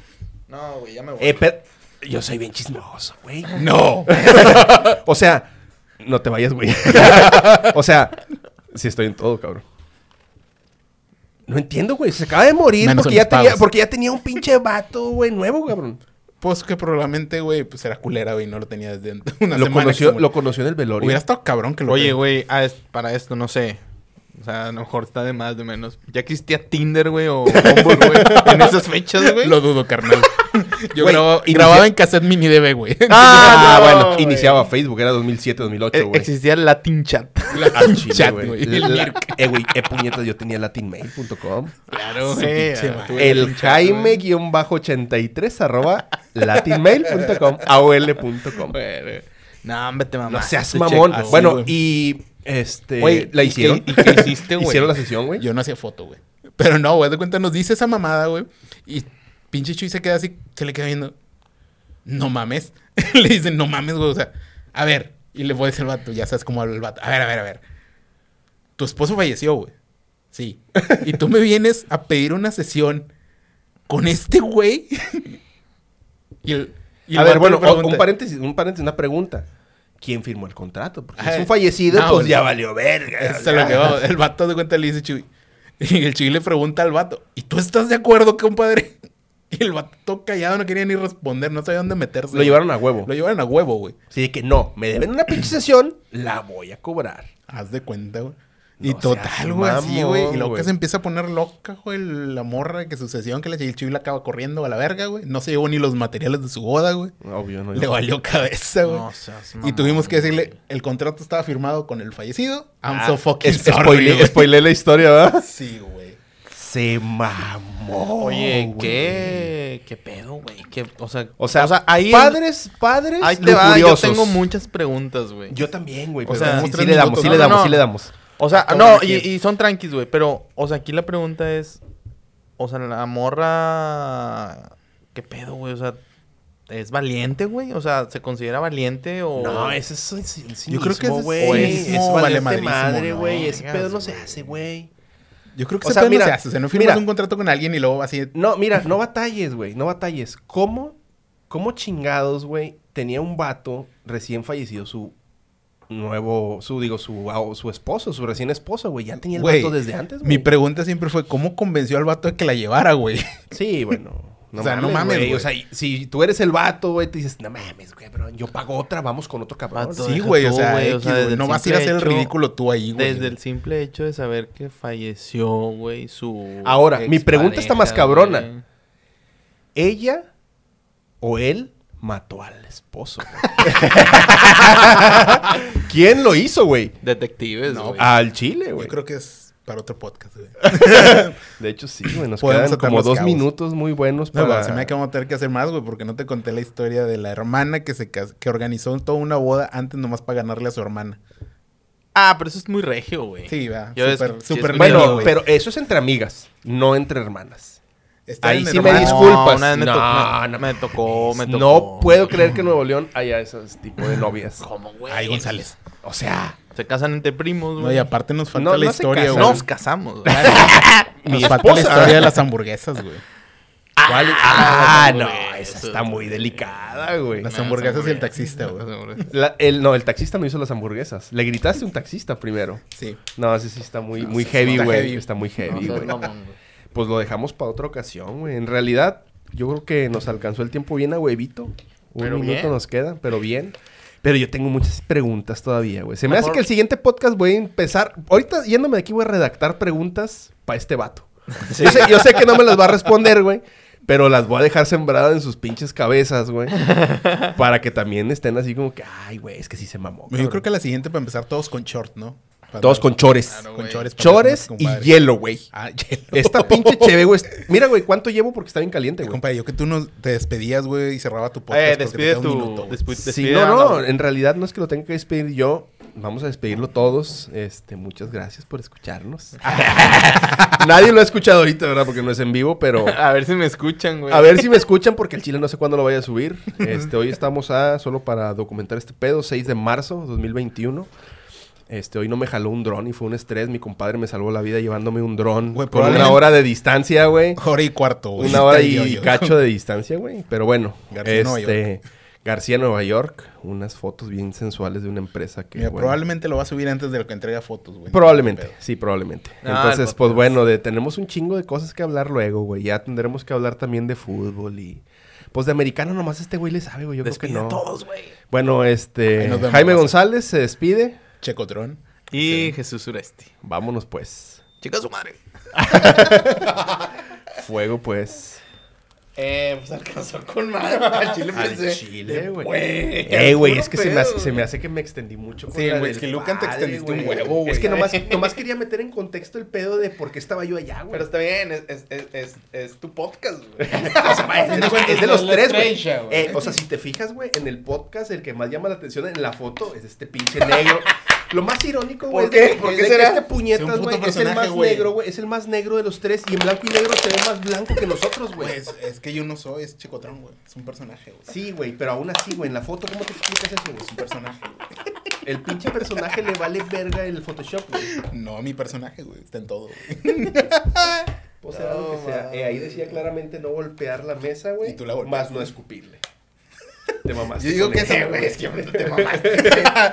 No, güey, ya me voy. Eh, pero- Yo soy bien chismoso, güey. No. O sea, no te vayas, güey. o sea, sí estoy en todo, cabrón. No entiendo, güey. Se acaba de morir Menos porque ya, tenía, porque ya tenía un pinche vato, güey, nuevo, cabrón. Pues que probablemente, güey, pues era culera, güey, no lo tenía desde una Lo semana. conoció, se lo conoció en el velorio. Hubiera estado cabrón que lo Oye, güey, ah, es- para esto, no sé. O sea, a lo mejor está de más, de menos. ¿Ya existía Tinder, güey, o Bumble, güey? En esas fechas, güey. Lo dudo, carnal. Yo Güey, grababa, inicia- grababa en cassette mini DB, güey. Ah, no, bueno, güey. iniciaba Facebook, era 2007, 2008, Eh, güey. existía el Latin Chat. Chile, chat, güey. La- la- Eh, güey, eh, puñetas, yo tenía latinmail.com. Claro, ah, tuve El Latin Chat, güey. Jaime-83 arroba latinmail.com, aol.com. No, hombre, te No mamá. seas mamón. Así, bueno, güey. y este Güey, la ¿y hicieron. qué- y qué hiciste, güey? Hicieron la sesión, güey. Yo no hacía foto, güey. Pero no, güey, de cuenta nos dice esa mamada, güey. Y pinche Chuy se queda así, se le queda viendo. No mames. le dicen, no mames, güey. O sea, a ver. Y le voy a decir al vato, ya sabes cómo habla el vato. A ver, a ver, a ver. Tu esposo falleció, güey. Sí. Y tú me vienes a pedir una sesión con este güey. y el, y el A ver, bueno, un paréntesis, un paréntesis, una pregunta. ¿Quién firmó el contrato? Porque si Ah, es un fallecido, no, pues ya valió verga. Eso es lo que va. El vato de cuenta le dice Chuy. Y el Chuy le pregunta al vato, ¿y tú estás de acuerdo, compadre? Y el vato callado no quería ni responder, no sabía dónde meterse. Lo güey. llevaron a huevo. Lo llevaron a huevo, güey. Así de que no, me deben una pinche sesión, la voy a cobrar. Haz de cuenta, güey. Y No total, güey, así, güey. Y luego que se empieza a poner loca, güey, la morra que su sesión que le y el Chuy la acaba corriendo a la verga, güey. No se llevó ni los materiales de su boda, güey. Obvio, no. Le valió cabeza, güey. No seas y mamón, tuvimos que decirle, güey. el contrato estaba firmado con el fallecido. I'm Ah, so fucking es- sorry, spoilé, spoilé la historia, ¿verdad? Sí, güey. Se mamó. Oye, güey. ¿qué? ¿Qué pedo, güey? ¿Qué- O sea, O sea, ahí padres, padres, Ahí te va, yo tengo muchas preguntas, güey. Yo también, güey. O sea, sí, sí le damos, sí ¿no? le No, damos, no. sí le damos. O sea, no, y, y son tranquis, güey. Pero, o sea, aquí la pregunta es. O sea, la morra. ¿Qué pedo, güey? O sea, ¿es valiente, güey? O sea, ¿se considera valiente o.? No, ese es el cinismo, Yo creo que es güey. Es vale valiente madre, ¿no? güey. Ese pedo no se hace, güey. Yo creo que O sea, mira, no se hace. O sea, no firmas mira. un contrato con alguien y luego así... No, mira, no batalles, güey. No batalles. ¿Cómo, cómo chingados, güey, tenía un vato recién fallecido su nuevo, su, digo, su, ah, su esposo, su recién esposo, güey? Ya tenía el Güey, vato desde antes, güey. Mi pregunta siempre fue, ¿cómo convenció al vato de que la llevara, güey? Sí, bueno. No O sea, no mames, güey. O sea, si tú eres el vato, güey, te dices, no mames, güey, pero yo pago otra, vamos con otro cabrón. Vato, Sí, güey, o sea, o el no vas a ir a hacer el ridículo tú ahí, güey. Desde el simple hecho de saber que falleció, güey, su. Ahora, mi pregunta está más cabrona. ¿Ella o él mató al esposo? güey? ¿Quién lo hizo, güey? Detectives, No. Al chile, Yo güey. creo que es para otro podcast, güey. De hecho, sí, güey. Nos Podemos quedan como dos cabos. minutos muy buenos No, para... güey, se me ha que vamos a tener que hacer más, güey, porque no te conté la historia de la hermana que se cas- que organizó toda una boda antes nomás para ganarle a su hermana. Ah, pero eso es muy regio, güey. Sí, va. Yo es- Súper, sí, súper Bueno, güey. pero eso es entre amigas, no entre hermanas. Está ahí sí me disculpas. una vez me, No, tocó, no me tocó, me tocó. No puedo creer que en Nuevo León haya esos tipos de novias. ¿Cómo, güey? Ay, González. O sea, Se casan entre primos, güey. No, y aparte nos falta No, la no historia, güey. Nos casamos, güey. Nos falta la historia de las hamburguesas, güey. ¿cuál? Ah, no, esa está muy delicada, güey. Las Las hamburguesas y el taxista, güey. La- el, no, el taxista no hizo las hamburguesas. Le gritaste a un taxista primero. Sí. No, ese sí está muy, No, muy sí, heavy, güey. heavy. Está muy heavy, güey. Pues lo dejamos para otra ocasión, güey. En realidad, yo creo que nos alcanzó el tiempo bien a huevito. Un Pero minuto bien. nos queda, pero bien. Pero yo tengo muchas preguntas todavía, güey. Se me Mejor- hace que el siguiente podcast voy a empezar. Ahorita yéndome de aquí voy a redactar preguntas para este vato. Yo, sé, yo sé que no me las va a responder, güey. Pero las voy a dejar sembradas en sus pinches cabezas, güey. para que también estén así como que, ay, güey, es que sí se mamó. Yo cabrón". creo que la siguiente para empezar todos con short, ¿no? Todos con chores. Claro, con chores. y hielo, güey. Ah, hielo. Esta pinche cheve, güey. Mira, güey, ¿cuánto llevo? Porque está bien caliente, güey. Compadre, yo que tú no te despedías, güey, y cerraba tu podcast. Eh, porque te despide tu... minuto, despu- Sí, despide no, no, la- en realidad no es que lo tenga que despedir yo. Vamos a despedirlo todos. Este, muchas gracias por escucharnos. Nadie lo ha escuchado ahorita, ¿verdad? Porque no es en vivo, pero A ver si me escuchan, güey. a ver si me escuchan porque el chile no sé cuándo lo vaya a subir. Este, hoy estamos a solo para documentar este pedo, 6 de marzo 2021. Este, hoy no me jaló un dron y fue un estrés. Mi compadre me salvó la vida llevándome un dron con una hora de distancia, güey. Hora y cuarto, güey. Una hora y cacho de distancia, güey. Pero bueno, García, Nueva este, García, Nueva York. Unas fotos bien sensuales de una empresa que. Mira, bueno, probablemente lo va a subir antes de lo que entrega fotos, güey. Probablemente, sí, probablemente. Ah, Entonces, podcast. pues bueno, de, tenemos un chingo de cosas que hablar luego, güey. Ya tendremos que hablar también de fútbol y. Pues de americano nomás este güey le sabe, güey. Yo Despide creo que no. todos, güey. Bueno, este. Jaime. González se despide. Checotron. Y Jesús Suresti. Vámonos, pues. Chica su madre. Fuego, pues. Eh, pues alcanzó con madre. Al chile Al pensé. chile, güey. Güey. Eh, güey, es que se me, hace, pedo, se me güey. hace que me extendí mucho. con Sí, güey, es que Lucan te extendiste un huevo, güey. Es que nomás, nomás quería meter en contexto el pedo de por qué estaba yo allá, güey. Pero está bien, es, es, es, es, es tu podcast, güey. O sea, es, de los- es de es los la tres, güey. Eh, o sea, si te fijas, güey, en el podcast, el que más llama la atención en la foto es este pinche negro. Lo más irónico, güey, ¿Por es de qué? que- ¿Por es qué de que será? este puñetas, güey, es el más negro, güey. Es el más negro de los tres. Y en blanco y negro se ve más blanco que nosotros, güey. Pues es que yo no soy, es Checotron, güey. Es un personaje, güey. Sí, güey, pero aún así, güey, en la foto, ¿cómo te explicas eso, güey? Es un personaje, güey. El pinche personaje le vale verga el Photoshop, güey. No, mi personaje, güey. Está en todo, güey. O sea, lo que sea. Eh, ahí decía claramente no golpear la mesa, güey. Y tú la golpeaste. Más no escupirle. Te mamaste. Yo digo que eso, eso, güey, es que te mamaste.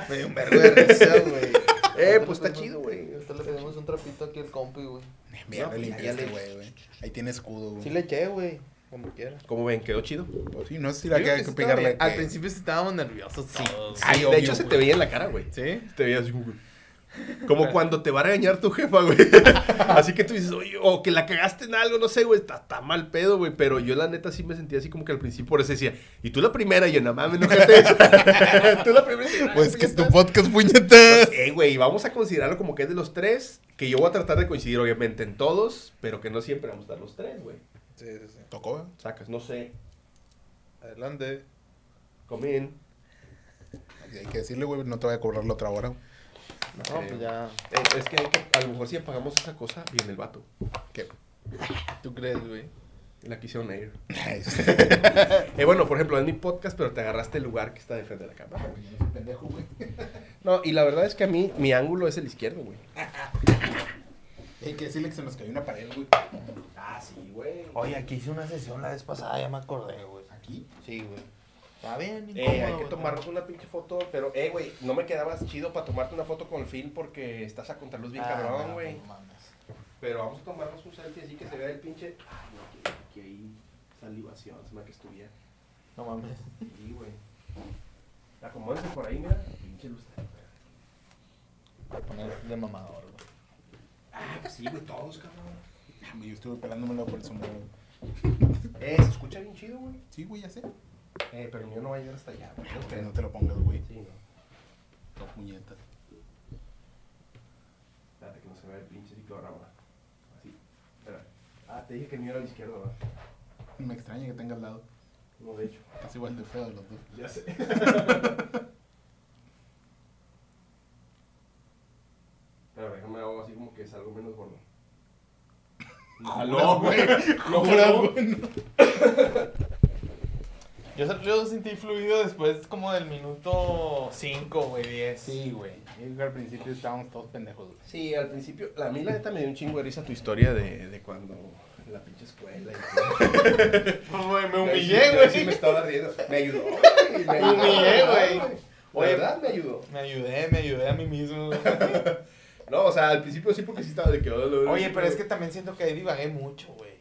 Me dio un vergo de risa, güey. Eh, pues está chido, güey. Ahorita le pedimos un trapito aquí al compi, güey. Mierda, No, pues, güey, güey. Ahí tiene escudo, güey. Sí le eché, güey. Como quiera. Como ven, quedó chido. Pues sí, no sé si la Yo que que que sí pegarle. Al que- principio sí estábamos nerviosos todos. Ay, de obvio, hecho, se te veía en la cara, güey. ¿Sí? Te veía así como... Como cuando te va a regañar tu jefa, güey. Así que tú dices, oye, o que la cagaste en algo, no sé, güey, está, está mal pedo, güey. Pero yo la neta sí me sentía así como que al principio por eso decía, y tú la primera, y yo, no mames, no te Tú la primera. y yo, "Ay, Pues que es tu puñetas". podcast, puñetas. Eh, güey, vamos a considerarlo como que es de los tres, que yo voy a tratar de coincidir, obviamente, en todos, pero que no siempre vamos a estar los tres, güey. Sí, sí, sí. Tocó, güey. Sacas, no sé, Adelante. come in. Y Hay que decirle, güey, no te voy a cobrar la otra hora. No, pues ya. Eh, es que, hay que- a lo mejor si apagamos esa cosa, viene el vato. ¿Qué? ¿Tú crees, güey? La quisieron ir. Eh, bueno, por ejemplo, es mi podcast, pero te agarraste el lugar que está de frente de la cámara, güey. Pendejo, güey. No, y la verdad es que a mí, mi ángulo es el izquierdo, güey. Hay que decirle que se nos cayó una pared, güey. Ah, sí, güey. Oye, aquí hice una sesión la vez pasada, ya me acordé, güey. Aquí. Sí, güey. Está bien, Eh, incómodo, hay que tomarnos una pinche foto, pero, eh, güey, no me quedabas chido para tomarte una foto con el film porque estás a contraluz bien Ah, cabrón, no, güey. no mames. Pero vamos a tomarnos un selfie así que se vea el pinche. Ay, no, aquí, aquí hay salivación, se me que estuviera. No mames. Sí, güey. Acomódense por ahí, mira. Pinche luz. Voy a poner de mamador, sí, güey, todos, cabrón. Yo estuve pelándomelo por el sombrero. Eh, se escucha bien chido, güey. Sí, güey, ya sé. Eh, pero el mío no va a llegar hasta allá, güey. No creo. no te lo pongas, güey. Sí, no. Todo puñetas. Espérate que no se ver, pinche ciclorama. Así. Espera. Ah, te dije que el mío era a la izquierda, ¿verdad? Me extraña que tenga al lado. No, de hecho. Es igual de feo de los dos. Ya sé. Pero déjame hago así como que es algo menos gordo. No, güey. No, güey. Yo, yo sentí fluido después como del minuto 5, güey, 10. Sí, güey. Yo creo que al principio estábamos todos pendejos, güey. Sí, al principio, a mí la neta me dio un chingo de risa tu historia de, de cuando en la pinche escuela y todo. Güey, me humillé, sí- yo sí güey. me estaba riendo. Me ayudó, güey. Me ayudó. humillé, güey. Verdad me ayudó. Me ayudé, me ayudé a mí mismo. No, o sea, al principio sí porque sí estaba de que... Oye, pero es que también siento que ahí divagué mucho, güey.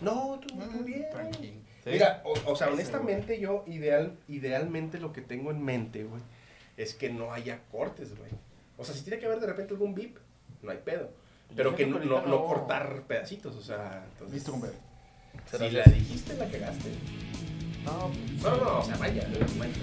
No, tú, tú bien. Tranquilo. ¿Sí? Mira, o, o sea, honestamente yo ideal, idealmente lo que tengo en mente, güey, es que no haya cortes, güey. O sea, si tiene que haber de repente algún beep, no hay pedo. Pero Yo que no, que no, no no. cortar pedacitos, o sea... Entonces, Listo, compadre. Si la dijiste, la cagaste. No, No, no, o sea, vaya, encuentro.